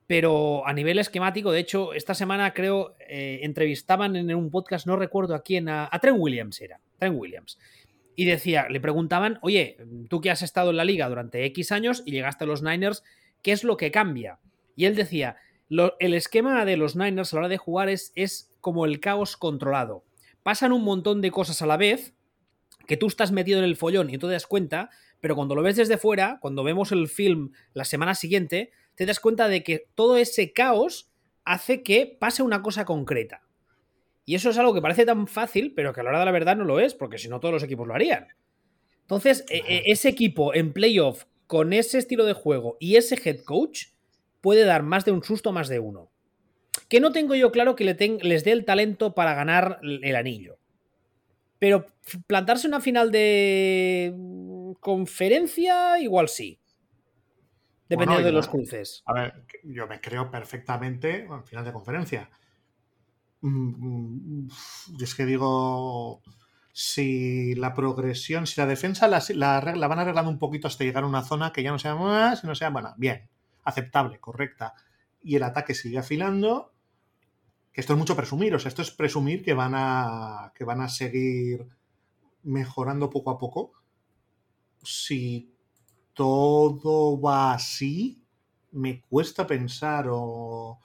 pero a nivel esquemático, de hecho, esta semana creo eh, entrevistaban en un podcast, no recuerdo a quién, a, a Trent Williams era, Trent Williams. Y decía, le preguntaban, oye, tú que has estado en la liga durante X años y llegaste a los Niners, ¿Qué es lo que cambia? Y él decía, el esquema de los Niners a la hora de jugar es, es como el caos controlado. Pasan un montón de cosas a la vez que tú estás metido en el follón y no te das cuenta, pero cuando lo ves desde fuera, cuando vemos el film la semana siguiente, te das cuenta de que todo ese caos hace que pase una cosa concreta. Y eso es algo que parece tan fácil, pero que a la hora de la verdad no lo es, porque si no todos los equipos lo harían. Entonces, e, e, ese equipo en playoff con ese estilo de juego y ese head coach puede dar más de un susto a más de uno. Que no tengo yo claro que les dé el talento para ganar el anillo. Pero plantarse una final de conferencia, igual sí. Dependiendo de los cruces. A ver, yo me creo perfectamente en final de conferencia. Mm, mm, y es que digo, si la progresión, si la defensa la, la, van arreglando un poquito hasta llegar a una zona que ya no sea más, no sea, bueno, bien, aceptable, correcta, y el ataque sigue afilando, que esto es mucho presumir, o sea, esto es presumir que van a, que van a seguir mejorando poco a poco. Si todo va así, me cuesta pensar o,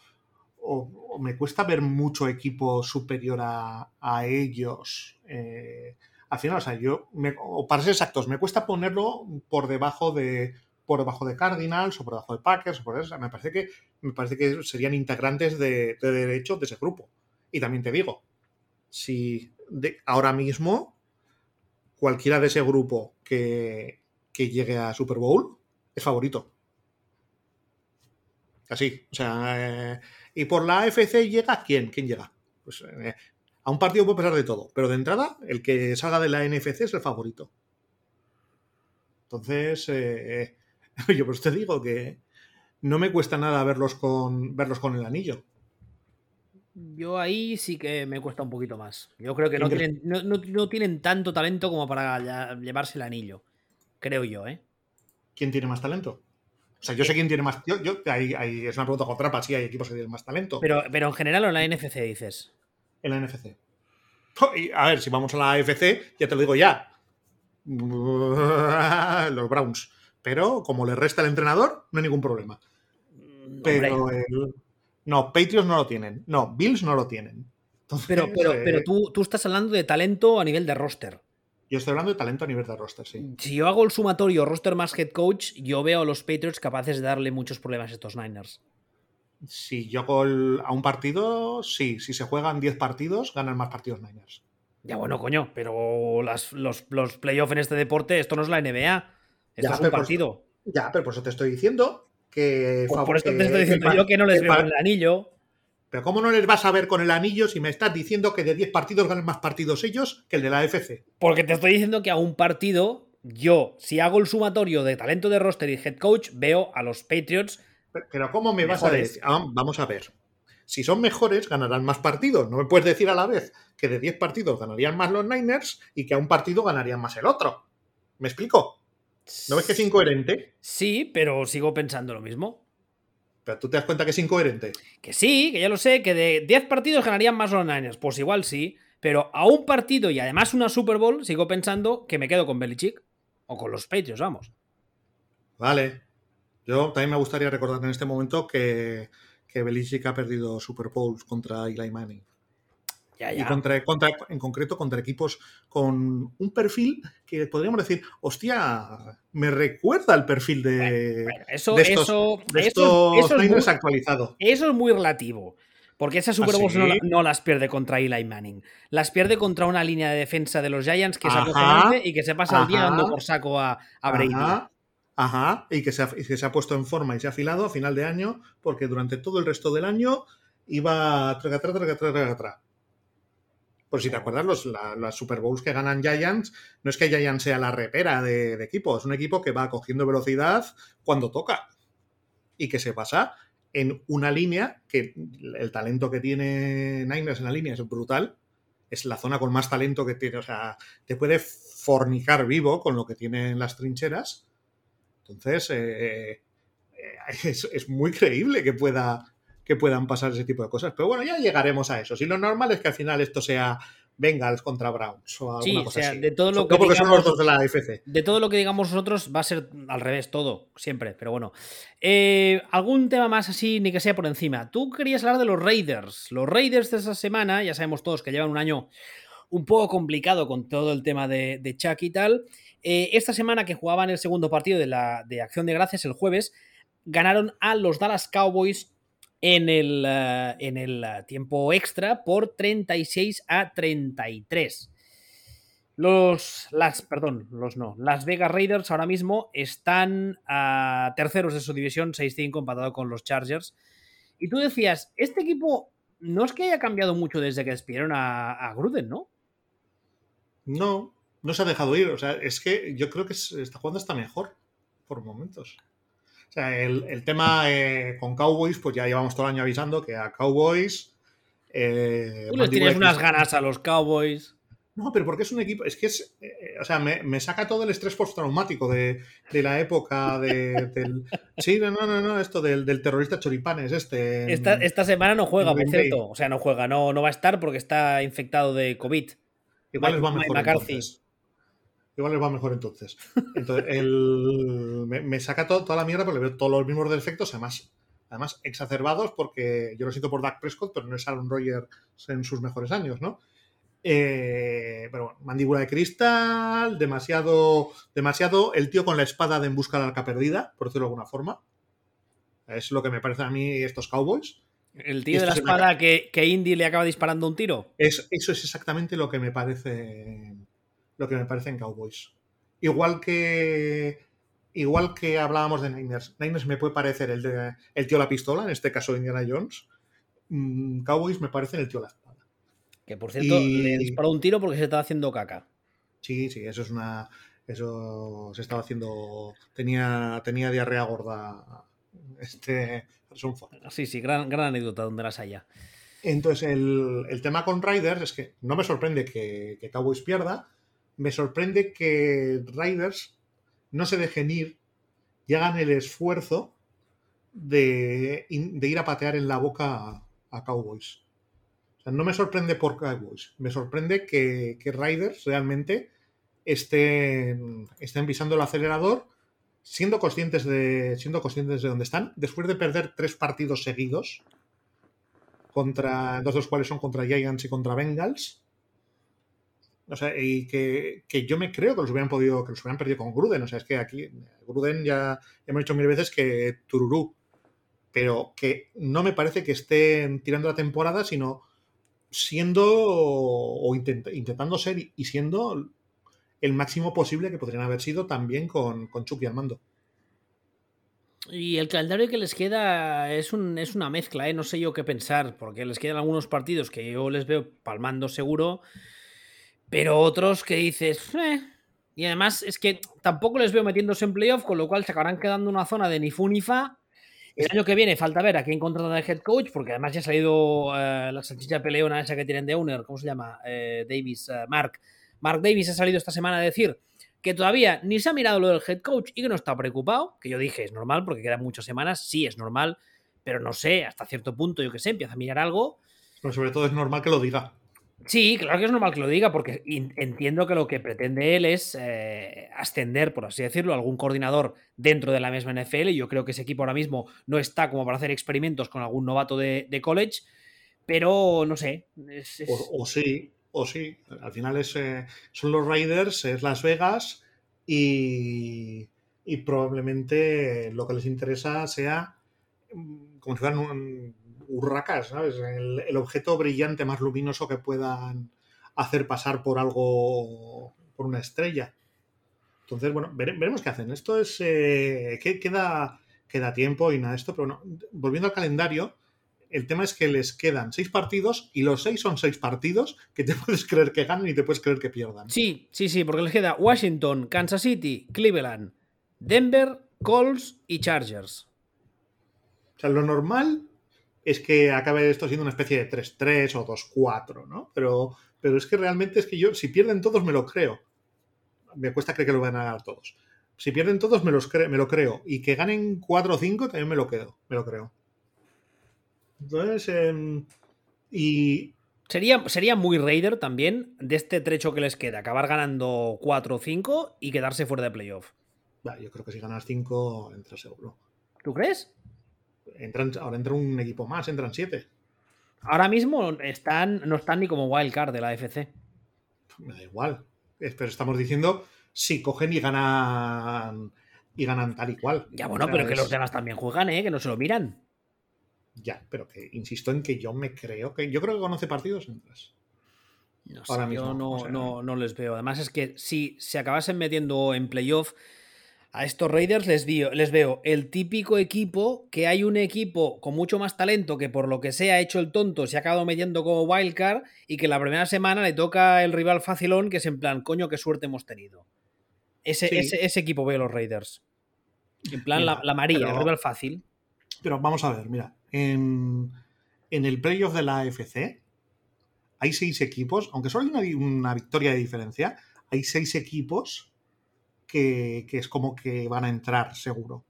o, me cuesta ver mucho equipo superior a, a ellos eh, al final, o sea, yo, o para ser exactos, me cuesta ponerlo por debajo de por debajo de Cardinals o por debajo de Packers o por eso. me parece que me parece que serían integrantes de, de derecho de ese grupo. Y también te digo, si de, ahora mismo cualquiera de ese grupo que, que llegue a Super Bowl es favorito. Así, o sea, eh, y por la AFC llega quién, quién llega. Pues eh, a un partido puede pasar de todo, pero de entrada, el que salga de la NFC es el favorito. Entonces, eh, yo pues te digo que no me cuesta nada verlos con, verlos con el anillo. Yo ahí sí que me cuesta un poquito más. Yo creo que no tienen, no, tienen, tanto talento como para llevarse el anillo. Creo yo, ¿eh? ¿Quién tiene más talento? O sea, yo sé quién tiene más. Yo, yo ahí, es una pregunta con trampa, sí hay equipos que tienen más talento. Pero, pero en general o en la NFC dices en la NFC. a ver, si vamos a la AFC, ya te lo digo ya. Los Browns. Pero como le resta el entrenador, no hay ningún problema. Mm, pero el... No, Patriots no lo tienen. No, Bills no lo tienen. pero pero, eh, pero tú, tú, estás hablando de talento a nivel de roster. Yo estoy hablando de talento a nivel de roster, sí. Si yo hago el sumatorio roster más head coach, yo veo a los Patriots capaces de darle muchos problemas a estos Niners. Si yo gol a un partido, sí. Si se juegan 10 partidos, ganan más partidos Niners. Ya bueno, coño, pero los, los playoffs en este deporte, esto no es la NBA. Esto es un partido. ya, pero por eso te estoy diciendo que. Pues por eso te estoy diciendo yo que no les veo el anillo. Pero ¿cómo no les vas a ver con el anillo si me estás diciendo que de 10 partidos ganan más partidos ellos que el de la FC? Porque te estoy diciendo que a un partido, yo, si hago el sumatorio de talento de roster y head coach, veo a los Patriots pero ¿cómo me vas a decir? Ah, vamos a ver. Si son mejores, ganarán más partidos. No me puedes decir a la vez que de 10 partidos ganarían más los Niners y que a un partido ganarían más el otro. ¿Me explico? ¿No ves que es incoherente? Sí, pero sigo pensando lo mismo. Pero tú te das cuenta que es incoherente. Que sí, que ya lo sé, que de 10 partidos ganarían más los Niners. Pues igual sí, pero a un partido y además una Super Bowl, sigo pensando que me quedo con Belichick o con los Patriots, vamos. Vale. Yo también me gustaría recordar en este momento que, que Belichick ha perdido Super Bowls contra Eli Manning. Ya, Y contra, contra- en concreto contra equipos con un perfil que podríamos decir, hostia, me recuerda al perfil de, Bueno, eso, de estos, eso, de eso- estos eso es muy- actualizado. Eso es muy relativo. Porque esas Super ¿Ah, no, las pierde contra Eli Manning. Las pierde contra una línea de defensa de los Giants que es acojonante y que se pasa el día dando por saco a, a Brady. Ajá, ajá, y que, se ha, y que se ha puesto en forma y se ha afilado a final de año, porque durante todo el resto del año iba traga, traga, traga, traga, traga, Por si te acuerdas, los, la- las Super Bowls que ganan Giants, no es que Giants sea la repera de, de equipo, es un equipo que va cogiendo velocidad cuando toca y que se pasa en una línea que el talento que tiene Niners en la línea es brutal. Es la zona con más talento que tiene. O sea, te puede fornicar vivo con lo que tiene en las trincheras. Entonces, eh, eh, es, es muy creíble que pueda que puedan pasar ese tipo de cosas. Pero bueno, ya llegaremos a eso. Si lo normal es que al final esto sea Bengals contra Browns o alguna Sí, o cosa sea, así. de todo lo No que porque son digamos- los dos de la AFC. De todo lo que digamos nosotros va a ser al revés, todo, siempre, pero bueno. Eh, ¿Algún tema más así, ni que sea por encima? Tú querías hablar de los Raiders. Los Raiders de esa semana, ya sabemos todos que llevan un año un poco complicado con todo el tema de, de Chuck y tal. Eh, esta semana que jugaban el segundo partido de, la, de Acción de Gracias, el jueves, ganaron a los Dallas Cowboys en el, eh, en el eh, tiempo extra por 36 a 33. Los, las, perdón, los no. Las Vegas Raiders ahora mismo están a terceros de su división, 6-5, empatado con los Chargers. Y tú decías, este equipo no es que haya cambiado mucho desde que despidieron a, a Gruden, ¿no? No, no se ha dejado ir. O sea, es que yo creo que está jugando hasta mejor por momentos. O sea, el, el tema eh, con Cowboys, pues ya llevamos todo el año avisando que a Cowboys. eh, Tú les tienes unas ganas a los Cowboys. No, pero porque es un equipo. Es que es. eh, o sea, me, me saca todo el estrés postraumático de, de la época de, del. Sí, no, no, no, no, esto del, del terrorista Choripanes, este. Esta, esta semana no juega, por cierto. O sea, no juega, no, no va a estar porque está infectado de COVID. Igual les va mejor. Igual les va mejor entonces. Entonces, el- me, me saca todo- toda la mierda porque le veo todos los mismos defectos, además, además exacerbados, porque yo lo siento por Dak Prescott, pero no es Aaron Rodgers en sus mejores años, ¿no? Eh, pero bueno, mandíbula de cristal, demasiado, demasiado el tío con la espada de en busca de la arca perdida, por decirlo de alguna forma. Es lo que me parecen a mí estos Cowboys. El tío de la espada que, que Indy le acaba disparando un tiro. Es, eso es exactamente lo que me parece. Lo que me parece en Cowboys. Igual que. Igual que hablábamos de Niners. Niners me puede parecer el, de, el tío la pistola, en este caso Indiana Jones. Mm, Cowboys me parece el tío la espada. Que por cierto, Y- le disparó un tiro porque se estaba haciendo caca. Sí, sí, eso es una. Eso se estaba haciendo. Tenía, tenía diarrea gorda. Este. Sí, sí, gran, gran anécdota donde las haya. Entonces, el, el tema con Riders es que no me sorprende que, que Cowboys pierda, me sorprende que Riders no se dejen ir y hagan el esfuerzo de, de ir a patear en la boca a, Cowboys. O sea, no me sorprende por Cowboys, me sorprende que, que Riders realmente estén, estén pisando el acelerador siendo conscientes de siendo conscientes de dónde están después de perder tres partidos seguidos contra dos de los cuales son contra Giants y contra Bengals o sea y que, que yo me creo que los hubieran podido que los perdido con Gruden o sea es que aquí Gruden ya, hemos dicho mil veces que Tururú pero que no me parece que estén tirando la temporada sino siendo o intent- intentando ser y- y siendo el máximo posible que podrían haber sido también con, con Chucky al mando. Y el calendario que les queda es, un, es una mezcla, ¿eh? no sé yo qué pensar, porque les quedan algunos partidos que yo les veo palmando seguro, pero otros que dices, "Eh". y además es que tampoco les veo metiéndose en playoff, con lo cual se acabarán quedando en una zona de ni fu ni fa. El año que viene falta ver a quién contrata de head coach, porque además ya ha salido eh, la salchicha peleona esa que tienen de owner, ¿cómo se llama? Eh, Davis, Mark. Mark Davis ha salido esta semana a decir que todavía ni se ha mirado lo del head coach y que no está preocupado, que yo dije es normal porque quedan muchas semanas, sí es normal, pero no sé, hasta cierto punto, yo que sé, empieza a mirar algo. Pero sobre todo es normal que lo diga. Sí, claro que es normal que lo diga, porque entiendo que lo que pretende él es eh, ascender, por así decirlo, a algún coordinador dentro de la misma NFL. Yo creo que ese equipo ahora mismo no está como para hacer experimentos con algún novato de, college, pero no sé. O, sí, o sí. Al final es, eh, son los Raiders, es Las Vegas y, y probablemente lo que les interesa sea mm, como si fueran un, urracas, ¿sabes? El, objeto brillante más luminoso que puedan hacer pasar por algo, por una estrella. Entonces, bueno, veremos qué hacen. Esto es, eh, que queda, queda tiempo y nada de esto, pero no, volviendo al calendario, el tema es que les quedan seis partidos y los seis son seis partidos que te puedes creer que ganen y te puedes creer que pierdan. Sí, sí, sí, porque les queda Washington, Kansas City, Cleveland, Denver, Colts y Chargers. O sea, lo normal es que acabe esto siendo una especie de 3-3 o 2-4, ¿no? Pero, pero es que realmente es que yo, si pierden todos, me lo creo. Me cuesta creer que lo van a ganar todos. Si pierden todos, me, los me lo creo. Y que ganen 4 o 5, también me lo, quedo, me lo creo. Entonces, em, y... Sería, sería muy Raider también de este trecho que les queda, acabar ganando 4 o 5 y quedarse fuera de playoff. yo creo que si ganas 5, entra seguro. ¿Tú crees? Ahora entra un equipo más, entran siete. Ahora mismo están, no están ni como wildcard de la FC. Me da igual. Pero estamos diciendo si cogen y ganan y ganan tal y cual. Ya, bueno, pero que los demás también juegan, ¿eh? Que no se lo miran. Ya, pero que insisto en que yo me creo que. Yo creo que con 11 partidos entras. No Ahora mismo, yo no, no, no les veo. Además, es que si se acabasen metiendo en playoff, a estos Raiders les, les veo el típico equipo que hay un equipo con mucho más talento que por lo que sea ha hecho el tonto, se ha acabado metiendo como wildcard y que la primera semana le toca el rival facilón que es en plan, coño, qué suerte hemos tenido. Ese, ese, equipo veo los Raiders. En plan, la, María, el rival fácil. Pero vamos a ver, mira, en, el playoff de la AFC hay seis equipos, aunque solo hay una, una victoria de diferencia, hay seis equipos que, es como que van a entrar seguro,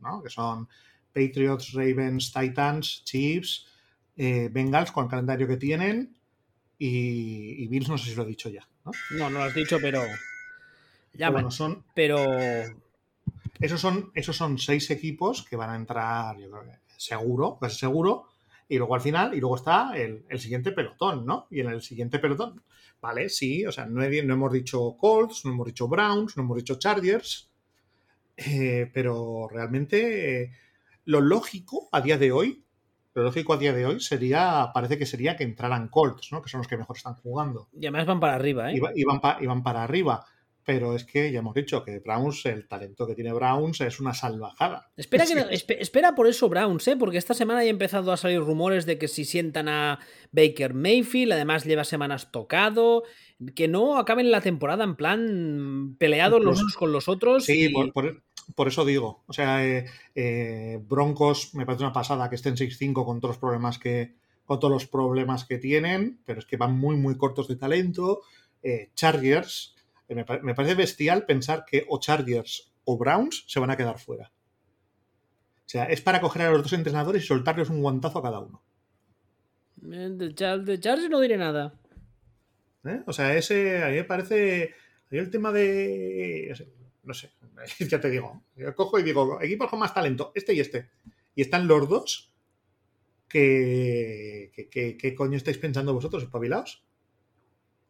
¿no? Que son Patriots, Ravens, Titans, Chiefs, eh, Bengals con el calendario que tienen y, Bills no sé si lo he dicho ya, ¿no? No, no lo has dicho, pero... Ya, bueno, son... Pero... Esos son, esos son seis equipos que van a entrar, yo creo que seguro, casi seguro, y luego al final, y luego está el, siguiente pelotón, ¿no? Y en el siguiente pelotón, vale, sí, o sea, no, no hemos dicho Colts, no hemos dicho Browns, no hemos dicho Chargers, eh, pero realmente eh, lo lógico a día de hoy, lo lógico a día de hoy sería, parece que sería que entraran Colts, ¿no? Que son los que mejor están jugando. Y además van para arriba, ¿eh? Y, van, y van para arriba pero es que ya hemos dicho que Browns, el talento que tiene Browns es una salvajada. Espera, espera por eso Browns, ¿eh? porque esta semana ya ha empezado a salir rumores de que si sientan a Baker Mayfield, además lleva semanas tocado, que no acaben la temporada en plan peleados los unos con los otros. Sí, por, eso digo. O sea, eh, eh, Broncos me parece una pasada que estén 6-5 con todos los problemas que con todos los problemas que tienen, pero es que van muy muy cortos de talento. Eh, Chargers me, parece bestial pensar que o Chargers o Browns se van a quedar fuera. O sea, es para coger a los dos entrenadores y soltarles un guantazo a cada uno. Eh, de, Chargers no diré nada. ¿Eh? O sea, ese a mí me parece. el tema de. No sé, ya te digo. Yo cojo y digo, equipos con más talento, este y este. Y están los dos. ¿Qué, qué, coño estáis pensando vosotros, espabilados?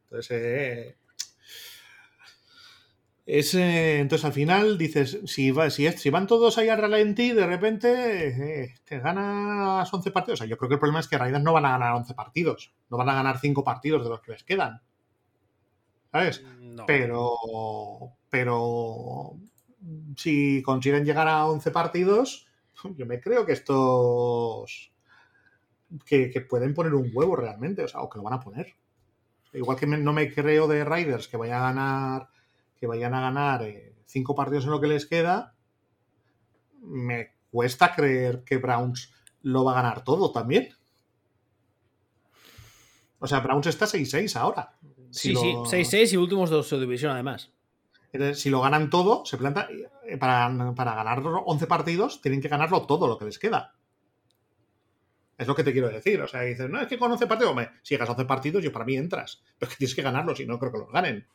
Entonces, eh, es, eh, entonces al final dices, si, va, si, si, van todos ahí al ralentí, de repente eh, te ganas 11 partidos. O sea, yo creo que el problema es que Raiders no van a ganar 11 partidos, no van a ganar 5 partidos de los que les quedan. ¿Sabes? Mm, pero, pero si consiguen llegar a 11 partidos, yo me creo que estos que, que, pueden poner un huevo realmente, o sea, o que lo van a poner. Igual que no me creo de Raiders que vaya a ganar que vayan a ganar eh, cinco partidos en lo que les queda, me cuesta creer que Browns lo va a ganar todo también. O sea, Browns está 6-6 ahora. sí, sí, 6-6 y últimos dos de división además. Si lo ganan todo, se planta. Eh, para, para ganar 11 partidos, tienen que ganarlo todo lo que les queda. Es lo que te quiero decir. O sea, dices, no, es que conoce partidos. Hombre, si llegas a 11 partidos, yo para mí entras. Pero es que tienes que ganarlos y no creo que los ganen.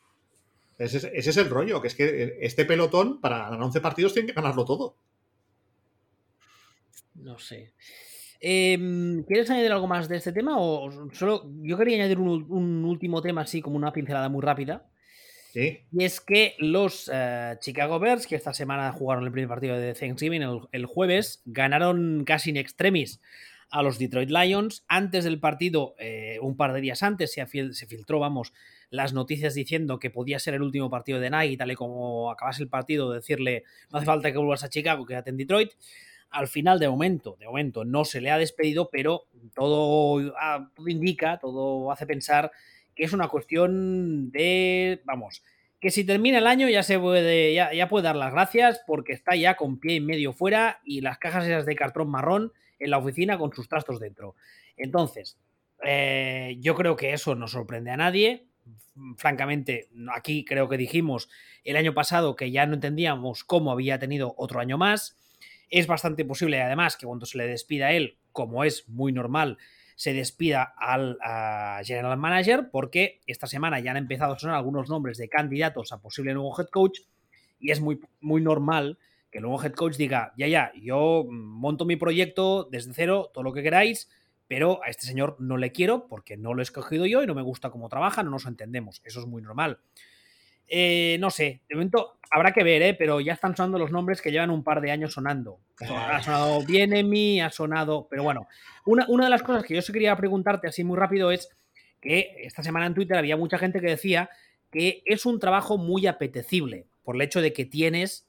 Ese, ese es el rollo, que es que este pelotón, para ganar 11 partidos, tiene que ganarlo todo. No sé. Em, ¿Quieres añadir algo más de este tema? O solo. Yo quería añadir un, último tema, así como una pincelada muy rápida. Sí. Y es que los eh, Chicago Bears, que esta semana jugaron el primer partido de Thanksgiving el, jueves, ganaron casi in extremis a los Detroit Lions. Antes del partido, eh, un par de días antes, se, se, filtró, vamos, las noticias diciendo que podía ser el último partido de Nike, tal y como acabase el partido, decirle no hace falta que vuelvas a Chicago, quédate en Detroit. Al final, de momento, de momento, no se le ha despedido, pero todo, indica, todo hace pensar que es una cuestión de, vamos, que si termina el año ya se puede, ya, ya, puede dar las gracias porque está ya con pie y medio fuera y las cajas esas de cartón marrón en la oficina con sus trastos dentro. Entonces, eh, yo creo que eso no sorprende a nadie. Francamente, aquí creo que dijimos el año pasado que ya no entendíamos cómo había tenido otro año más. Es bastante posible, además, que cuando se le despida a él, como es muy normal, se despida al general manager, porque esta semana ya han empezado a sonar algunos nombres de candidatos a posible nuevo head coach, y es muy, muy normal que el nuevo head coach diga, ya, ya, yo monto mi proyecto desde cero, todo lo que queráis, pero a este señor no le quiero porque no lo he escogido yo y no me gusta cómo trabaja, no nos entendemos, eso es muy normal. Eh, no sé, de momento habrá que ver, ¿eh? pero ya están sonando los nombres que llevan un par de años sonando. Ha sonado Bienemi, ha sonado. Pero bueno, una, una de las cosas que yo se quería preguntarte así muy rápido es que esta semana en Twitter había mucha gente que decía que es un trabajo muy apetecible por el hecho de que tienes,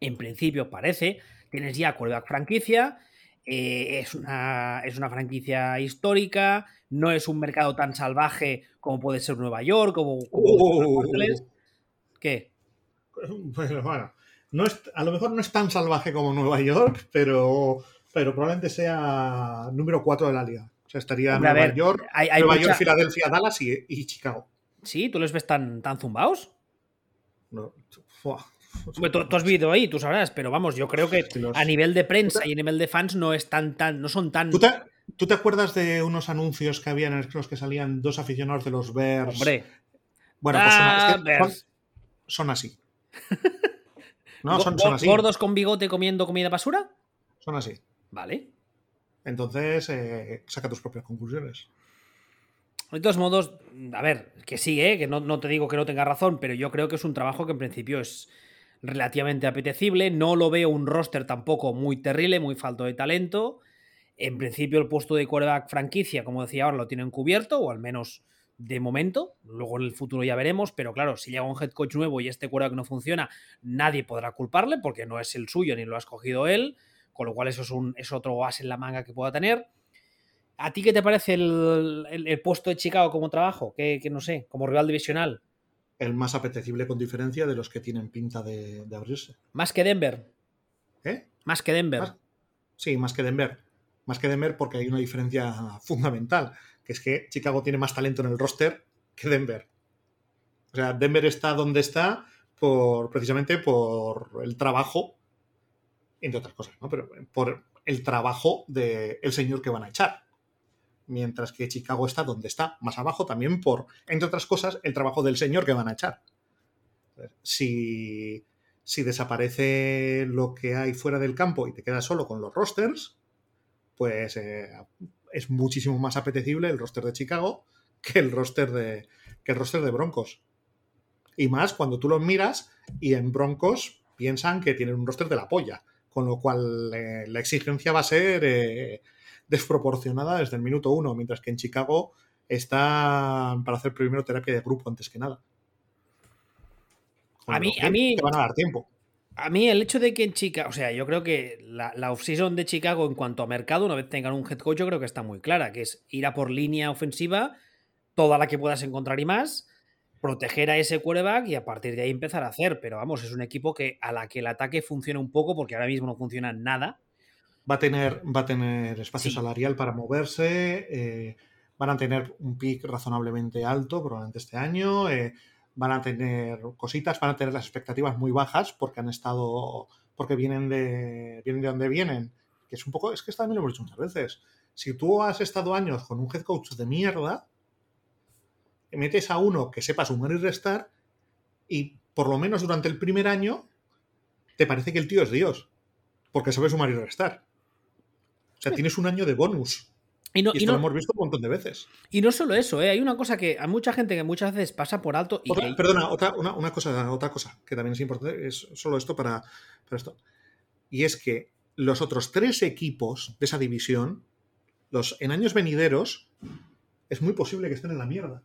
en principio parece, tienes ya quarterback franquicia, eh, es, una, es una franquicia histórica, no es un mercado tan salvaje como puede ser Nueva York, como, como ¿Qué? Bueno, no es, a lo mejor no es tan salvaje como Nueva York, pero, pero probablemente sea número 4 de la liga. O sea, estaría Nueva York, Nueva York, Filadelfia, Dallas y, Chicago. ¿Sí? ¿Tú les ves tan, tan zumbados? No. Tú, has vivido ahí, tú sabrás, pero vamos, yo creo que a nivel de prensa y a nivel de fans no están tan, no son tan. ¿Tú te, acuerdas de unos anuncios que había en los que salían dos aficionados de los Bears? Hombre. Bueno, pues ah, son así. No, son, así. ¿Gordos con bigote comiendo comida basura? Son así. Vale. Entonces, eh, saca tus propias conclusiones. De todos modos, a ver, que sí, ¿eh? que no, te digo que no tenga razón, pero yo creo que es un trabajo que en principio es relativamente apetecible. No lo veo un roster tampoco muy terrible, muy falto de talento. En principio, el puesto de quarterback franquicia, como decía ahora, lo tienen cubierto, o al menos de momento, luego en el futuro ya veremos, pero claro, si llega un head coach nuevo y este que no funciona, nadie podrá culparle porque no es el suyo ni lo ha escogido él, con lo cual eso es, un, es otro as en la manga que pueda tener. ¿A ti qué te parece el, puesto de Chicago como trabajo? Que, no sé, como rival divisional. El más apetecible con diferencia de los que tienen pinta de, abrirse. Más que Denver. ¿Eh? Más que Denver. sí, más que Denver. Más que Denver porque hay una diferencia fundamental que es que Chicago tiene más talento en el roster que Denver. O sea, Denver está donde está por, precisamente por el trabajo, entre otras cosas, ¿no? Pero por el trabajo del señor que van a echar. Mientras que Chicago está donde está, más abajo, también por, entre otras cosas, el trabajo del señor que van a echar. Si, si desaparece lo que hay fuera del campo y te quedas solo con los rosters, pues eh, es muchísimo más apetecible el roster de Chicago que el roster de, que el roster de Broncos. Y más cuando tú los miras y en Broncos piensan que tienen un roster de la polla, con lo cual eh, la exigencia va a ser eh, desproporcionada desde el minuto uno, mientras que en Chicago está para hacer primero terapia de grupo antes que nada. a mí, a mí van a dar tiempo a mí el hecho de que en Chicago, o sea, yo creo que la, la off-season de Chicago en cuanto a mercado, una vez tengan un head coach, yo creo que está muy clara, que es ir a por línea ofensiva, toda la que puedas encontrar y más, proteger a ese quarterback y a partir de ahí empezar a hacer. Pero vamos, es un equipo que a la que el ataque funciona un poco, porque ahora mismo no funciona nada. Va a tener, va a tener espacio salarial para moverse, eh, van a tener un pick razonablemente alto probablemente este año. Eh, van a tener cositas, van a tener las expectativas muy bajas porque han estado, porque vienen de, vienen de donde vienen, que es un poco, es que también lo hemos dicho muchas veces, si tú has estado años con un head coach de mierda, metes a uno que sepa sumar y restar y por lo menos durante el primer año te parece que el tío es Dios, porque sabe sumar y restar. O sea, tienes un año de bonus. Y, no, esto lo hemos visto un montón de veces. Y no solo eso, ¿eh? hay una cosa que a mucha gente que muchas veces pasa por alto. Y Perdona, otra, una, cosa, otra cosa que también es importante, es solo esto para, para esto. Y es que los otros tres equipos de esa división, los en años venideros, es muy posible que estén en la mierda.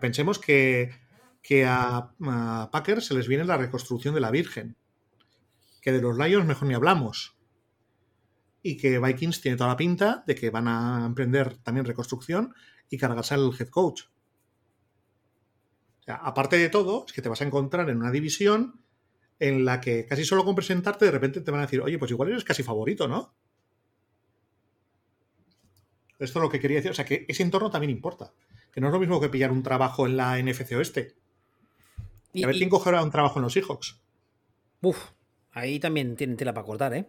pensemos que, que a, a Packers se les viene la reconstrucción de la Virgen. Que de los Lions mejor ni hablamos y que Vikings tiene toda la pinta de que van a emprender también reconstrucción y cargarse al head coach. aparte de todo, es que te vas a encontrar en una división en la que casi solo con presentarte de repente te van a decir, oye, pues igual eres casi favorito, ¿no? Esto es lo que quería decir. O sea, que ese entorno también importa. Que no es lo mismo que pillar un trabajo en la NFC Oeste. Y, a ver quién cogerá un trabajo en los Seahawks. Uf, ahí también tienen tela para cortar, ¿eh?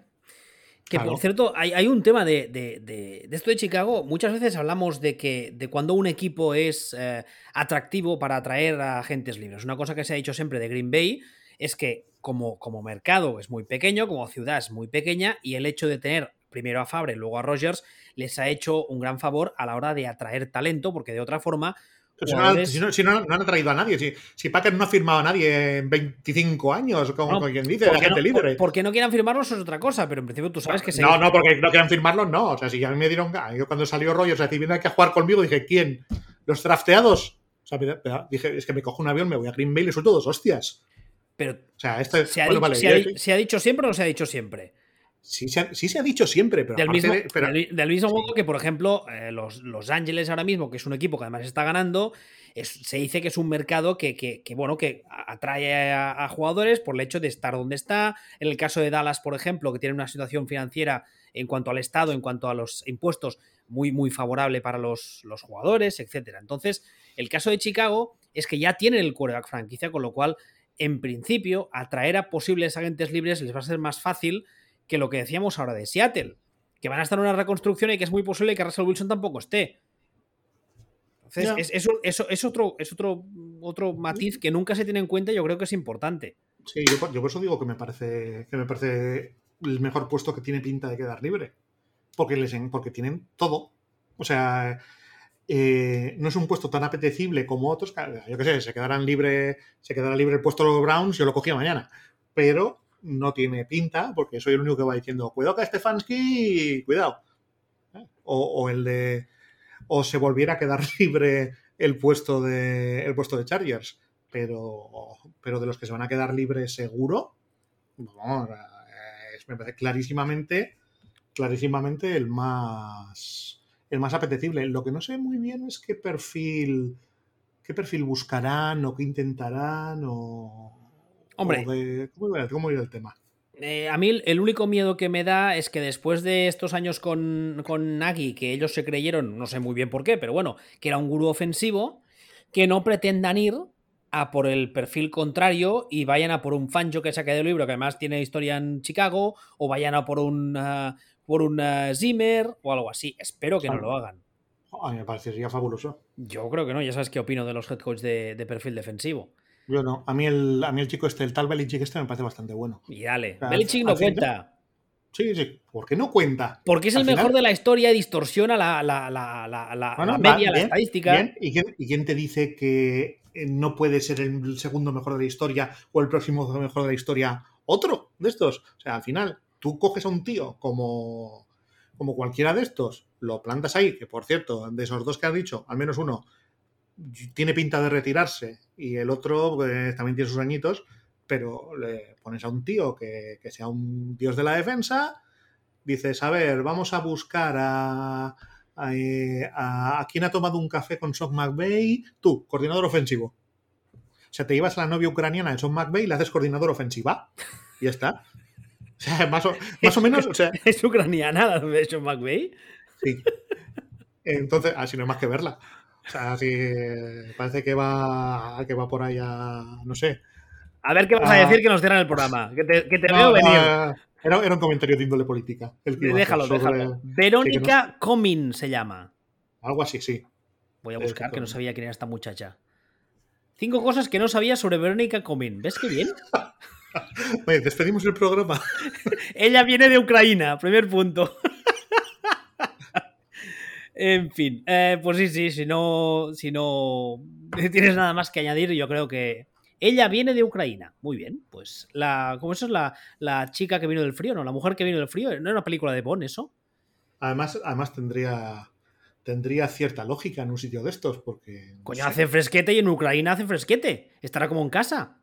Que por cierto, hay, un tema de, esto de Chicago. Muchas veces hablamos de que de cuando un equipo es eh, atractivo para atraer a agentes libres. Una cosa que se ha dicho siempre de Green Bay es que como, como mercado es muy pequeño, como ciudad es muy pequeña, y el hecho de tener primero a Fabre luego a Rogers les ha hecho un gran favor a la hora de atraer talento, porque de otra forma si, no, no, han traído a nadie. Si, si Packers no ha firmado a nadie en 25 años, como, quien dice, la gente libre. Porque no quieran firmarlos es otra cosa, pero en principio tú sabes que se. No, no, porque no quieran firmarlos, no. O sea, si ya me dieron. Yo cuando salió Rogers, o sea, viene aquí a jugar conmigo, dije, ¿quién? ¿Los drafteados? O sea, dije, es que me cojo un avión, me voy a Green Bay y le suelto dos hostias. Pero. O sea, esto ¿se, ha, ¿se ha dicho siempre o no se ha dicho siempre? Sí se, ha, sí se ha dicho siempre, pero del, mismo, del, mismo modo que, por ejemplo, eh, los, los, Ángeles ahora mismo, que es un equipo que además está ganando, se dice que es un mercado que, que, bueno, que atrae a, jugadores por el hecho de estar donde está. En el caso de Dallas, por ejemplo, que tiene una situación financiera en cuanto al Estado, en cuanto a los impuestos, muy, muy favorable para los, los jugadores, etc. Entonces, el caso de Chicago es que ya tienen el quarterback franquicia, con lo cual, en principio, atraer a posibles agentes libres les va a ser más fácil que lo que decíamos ahora de Seattle, que van a estar en una reconstrucción y que es muy posible que Russell Wilson tampoco esté. Entonces, es, es, otro, es otro, otro matiz que nunca se tiene en cuenta y yo creo que es importante. Sí, yo, por eso digo que me parece que me parece el mejor puesto que tiene pinta de quedar libre. Porque, les, porque tienen todo. O sea, eh, no es un puesto tan apetecible como otros. Yo qué sé, se quedarán libre, se quedará libre el puesto de los Browns, yo lo cogía mañana. Pero no tiene pinta, porque soy el único que va diciendo, cuidado que Stefanski, cuidado. ¿Eh? O, el de. O se volviera a quedar libre el puesto de. el puesto de Chargers. Pero. Pero de los que se van a quedar libres seguro. es, me parece clarísimamente. Clarísimamente el más. El más apetecible. Lo que no sé muy bien es qué perfil. qué perfil buscarán o qué intentarán o Hombre. ¿cómo, el tema? Eh, a mí el único miedo que me da es que después de estos años con, con Nagy, que ellos se creyeron, no sé muy bien por qué, pero bueno, que era un gurú ofensivo, que no pretendan ir a por el perfil contrario y vayan a por un Fancho que saque del libro, que además tiene historia en Chicago, o vayan a por un, uh, por un uh, Zimmer o algo así. Espero que no lo hagan. A mí me parecería fabuloso. Yo creo que no, ya sabes qué opino de los head coach de perfil defensivo. Yo no. A mí el, a mí el chico este, el tal Belichick este me parece bastante bueno. Y dale. Belichick no cuenta. Sí, sí. ¿Por qué no cuenta? Porque es el mejor de la historia y distorsiona la, la, la, la media, la estadística. ¿Y, quién, te dice que eh, no puede ser el segundo mejor de la historia o el próximo mejor de la historia otro de estos? O sea, al final, tú coges a un tío como, como cualquiera de estos, lo plantas ahí, que por cierto, de esos dos que has dicho, al menos uno tiene pinta de retirarse y el otro pues, también tiene sus añitos, pero le pones a un tío que, sea un dios de la defensa, dices, a ver, vamos a buscar a, a, quien ha tomado un café con Sean McVeigh, tú, coordinador ofensivo. O sea, te llevas a la novia ucraniana de Sean McVeigh y le haces coordinador ofensiva. Y ya está. O sea, más o, más o menos. O sea, ¿Es ucraniana la de Sean McVeigh? Sí. Entonces, así no hay más que verla. O sea, así parece que va, que va por ahí a, no sé. A ver qué vas a, decir que nos cierran el programa. Que te, veo venir. Era, era un comentario de índole política. el que Déjalo, sobre- déjalo. Verónica Comín se llama. Algo así, sí. Voy a Eh, buscar, que no sabía quién era esta muchacha. Cinco cosas que no sabía sobre Verónica Comín. ¿Ves qué bien? Oye, despedimos el programa. Ella viene de Ucrania, primer punto. en fin, eh, pues sí, sí, si no, si no tienes nada más que añadir, yo creo que ella viene de Ucrania. Muy bien, pues la, ¿cómo eso es la, la chica que vino del frío? No, la mujer que vino del frío. ¿No era una película de Bond eso? Además, además tendría, tendría cierta lógica en un sitio de estos, porque. no Coño, sé, hace fresquete y en Ucrania hace fresquete. Estará como en casa.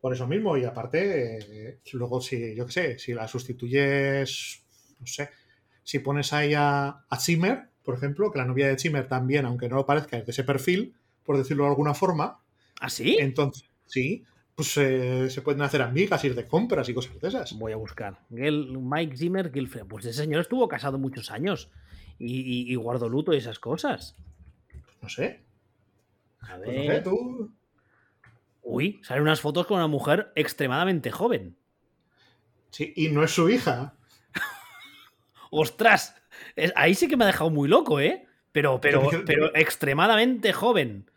Por eso mismo, y aparte, eh, luego si, yo qué sé, si la sustituyes, no sé, si pones ahí a, a Zimmer, por ejemplo, que la novia de Zimmer también, aunque no lo parezca, es de ese perfil, por decirlo de alguna forma, ¿Ah, sí? entonces, sí, pues eh, se pueden hacer amigas, ir de compras y cosas de esas. Voy a buscar. Mike Zimmer Gilfred. Pues ese señor estuvo casado muchos años. Y, y- y guardó luto y esas cosas. No sé, A pues no sé, ver. tú. Uy, salen unas fotos con una mujer extremadamente joven. Sí, y no es su hija. ¡Ostras! Es- ahí sí que me ha dejado muy loco, ¿eh? Pero, pero, Pero- extremadamente joven.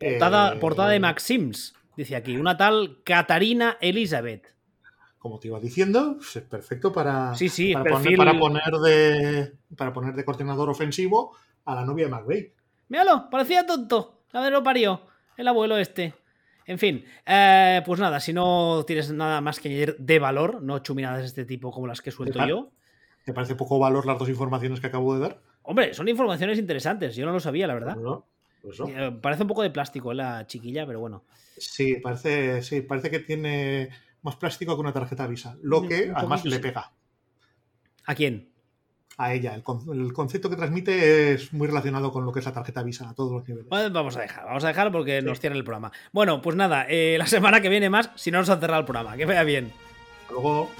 Eh, Portada, de Maxims. Dice aquí, una tal Katarina Elizabeth. Como te iba diciendo, pues es perfecto para, Sí, sí, para, perfil- poner, para poner de para poner de coordinador ofensivo a la novia de McVeigh. Míralo, parecía tonto. La verdad lo parió. El abuelo este. En fin, eh, pues nada, si no tienes nada más que añadir de valor, no chuminadas de este tipo como las que suelto yo. ¿Te parece poco valor las dos informaciones que acabo de dar? Hombre, son informaciones interesantes, yo no lo sabía, la verdad. Pues pues no. Eh, Parece un poco de plástico la chiquilla, pero bueno. Sí, parece, sí, parece que tiene más plástico que una tarjeta Visa. Lo que además le pega ¿A quién? a ella. El, el concepto que transmite es muy relacionado con lo que es la tarjeta Visa a todos los niveles. Bueno, Vamos a dejar, vamos a dejar porque Sí. nos cierra el programa. Bueno, pues nada, eh, la semana que viene más, si no nos han cerrado el programa. Que vaya bien. Luego.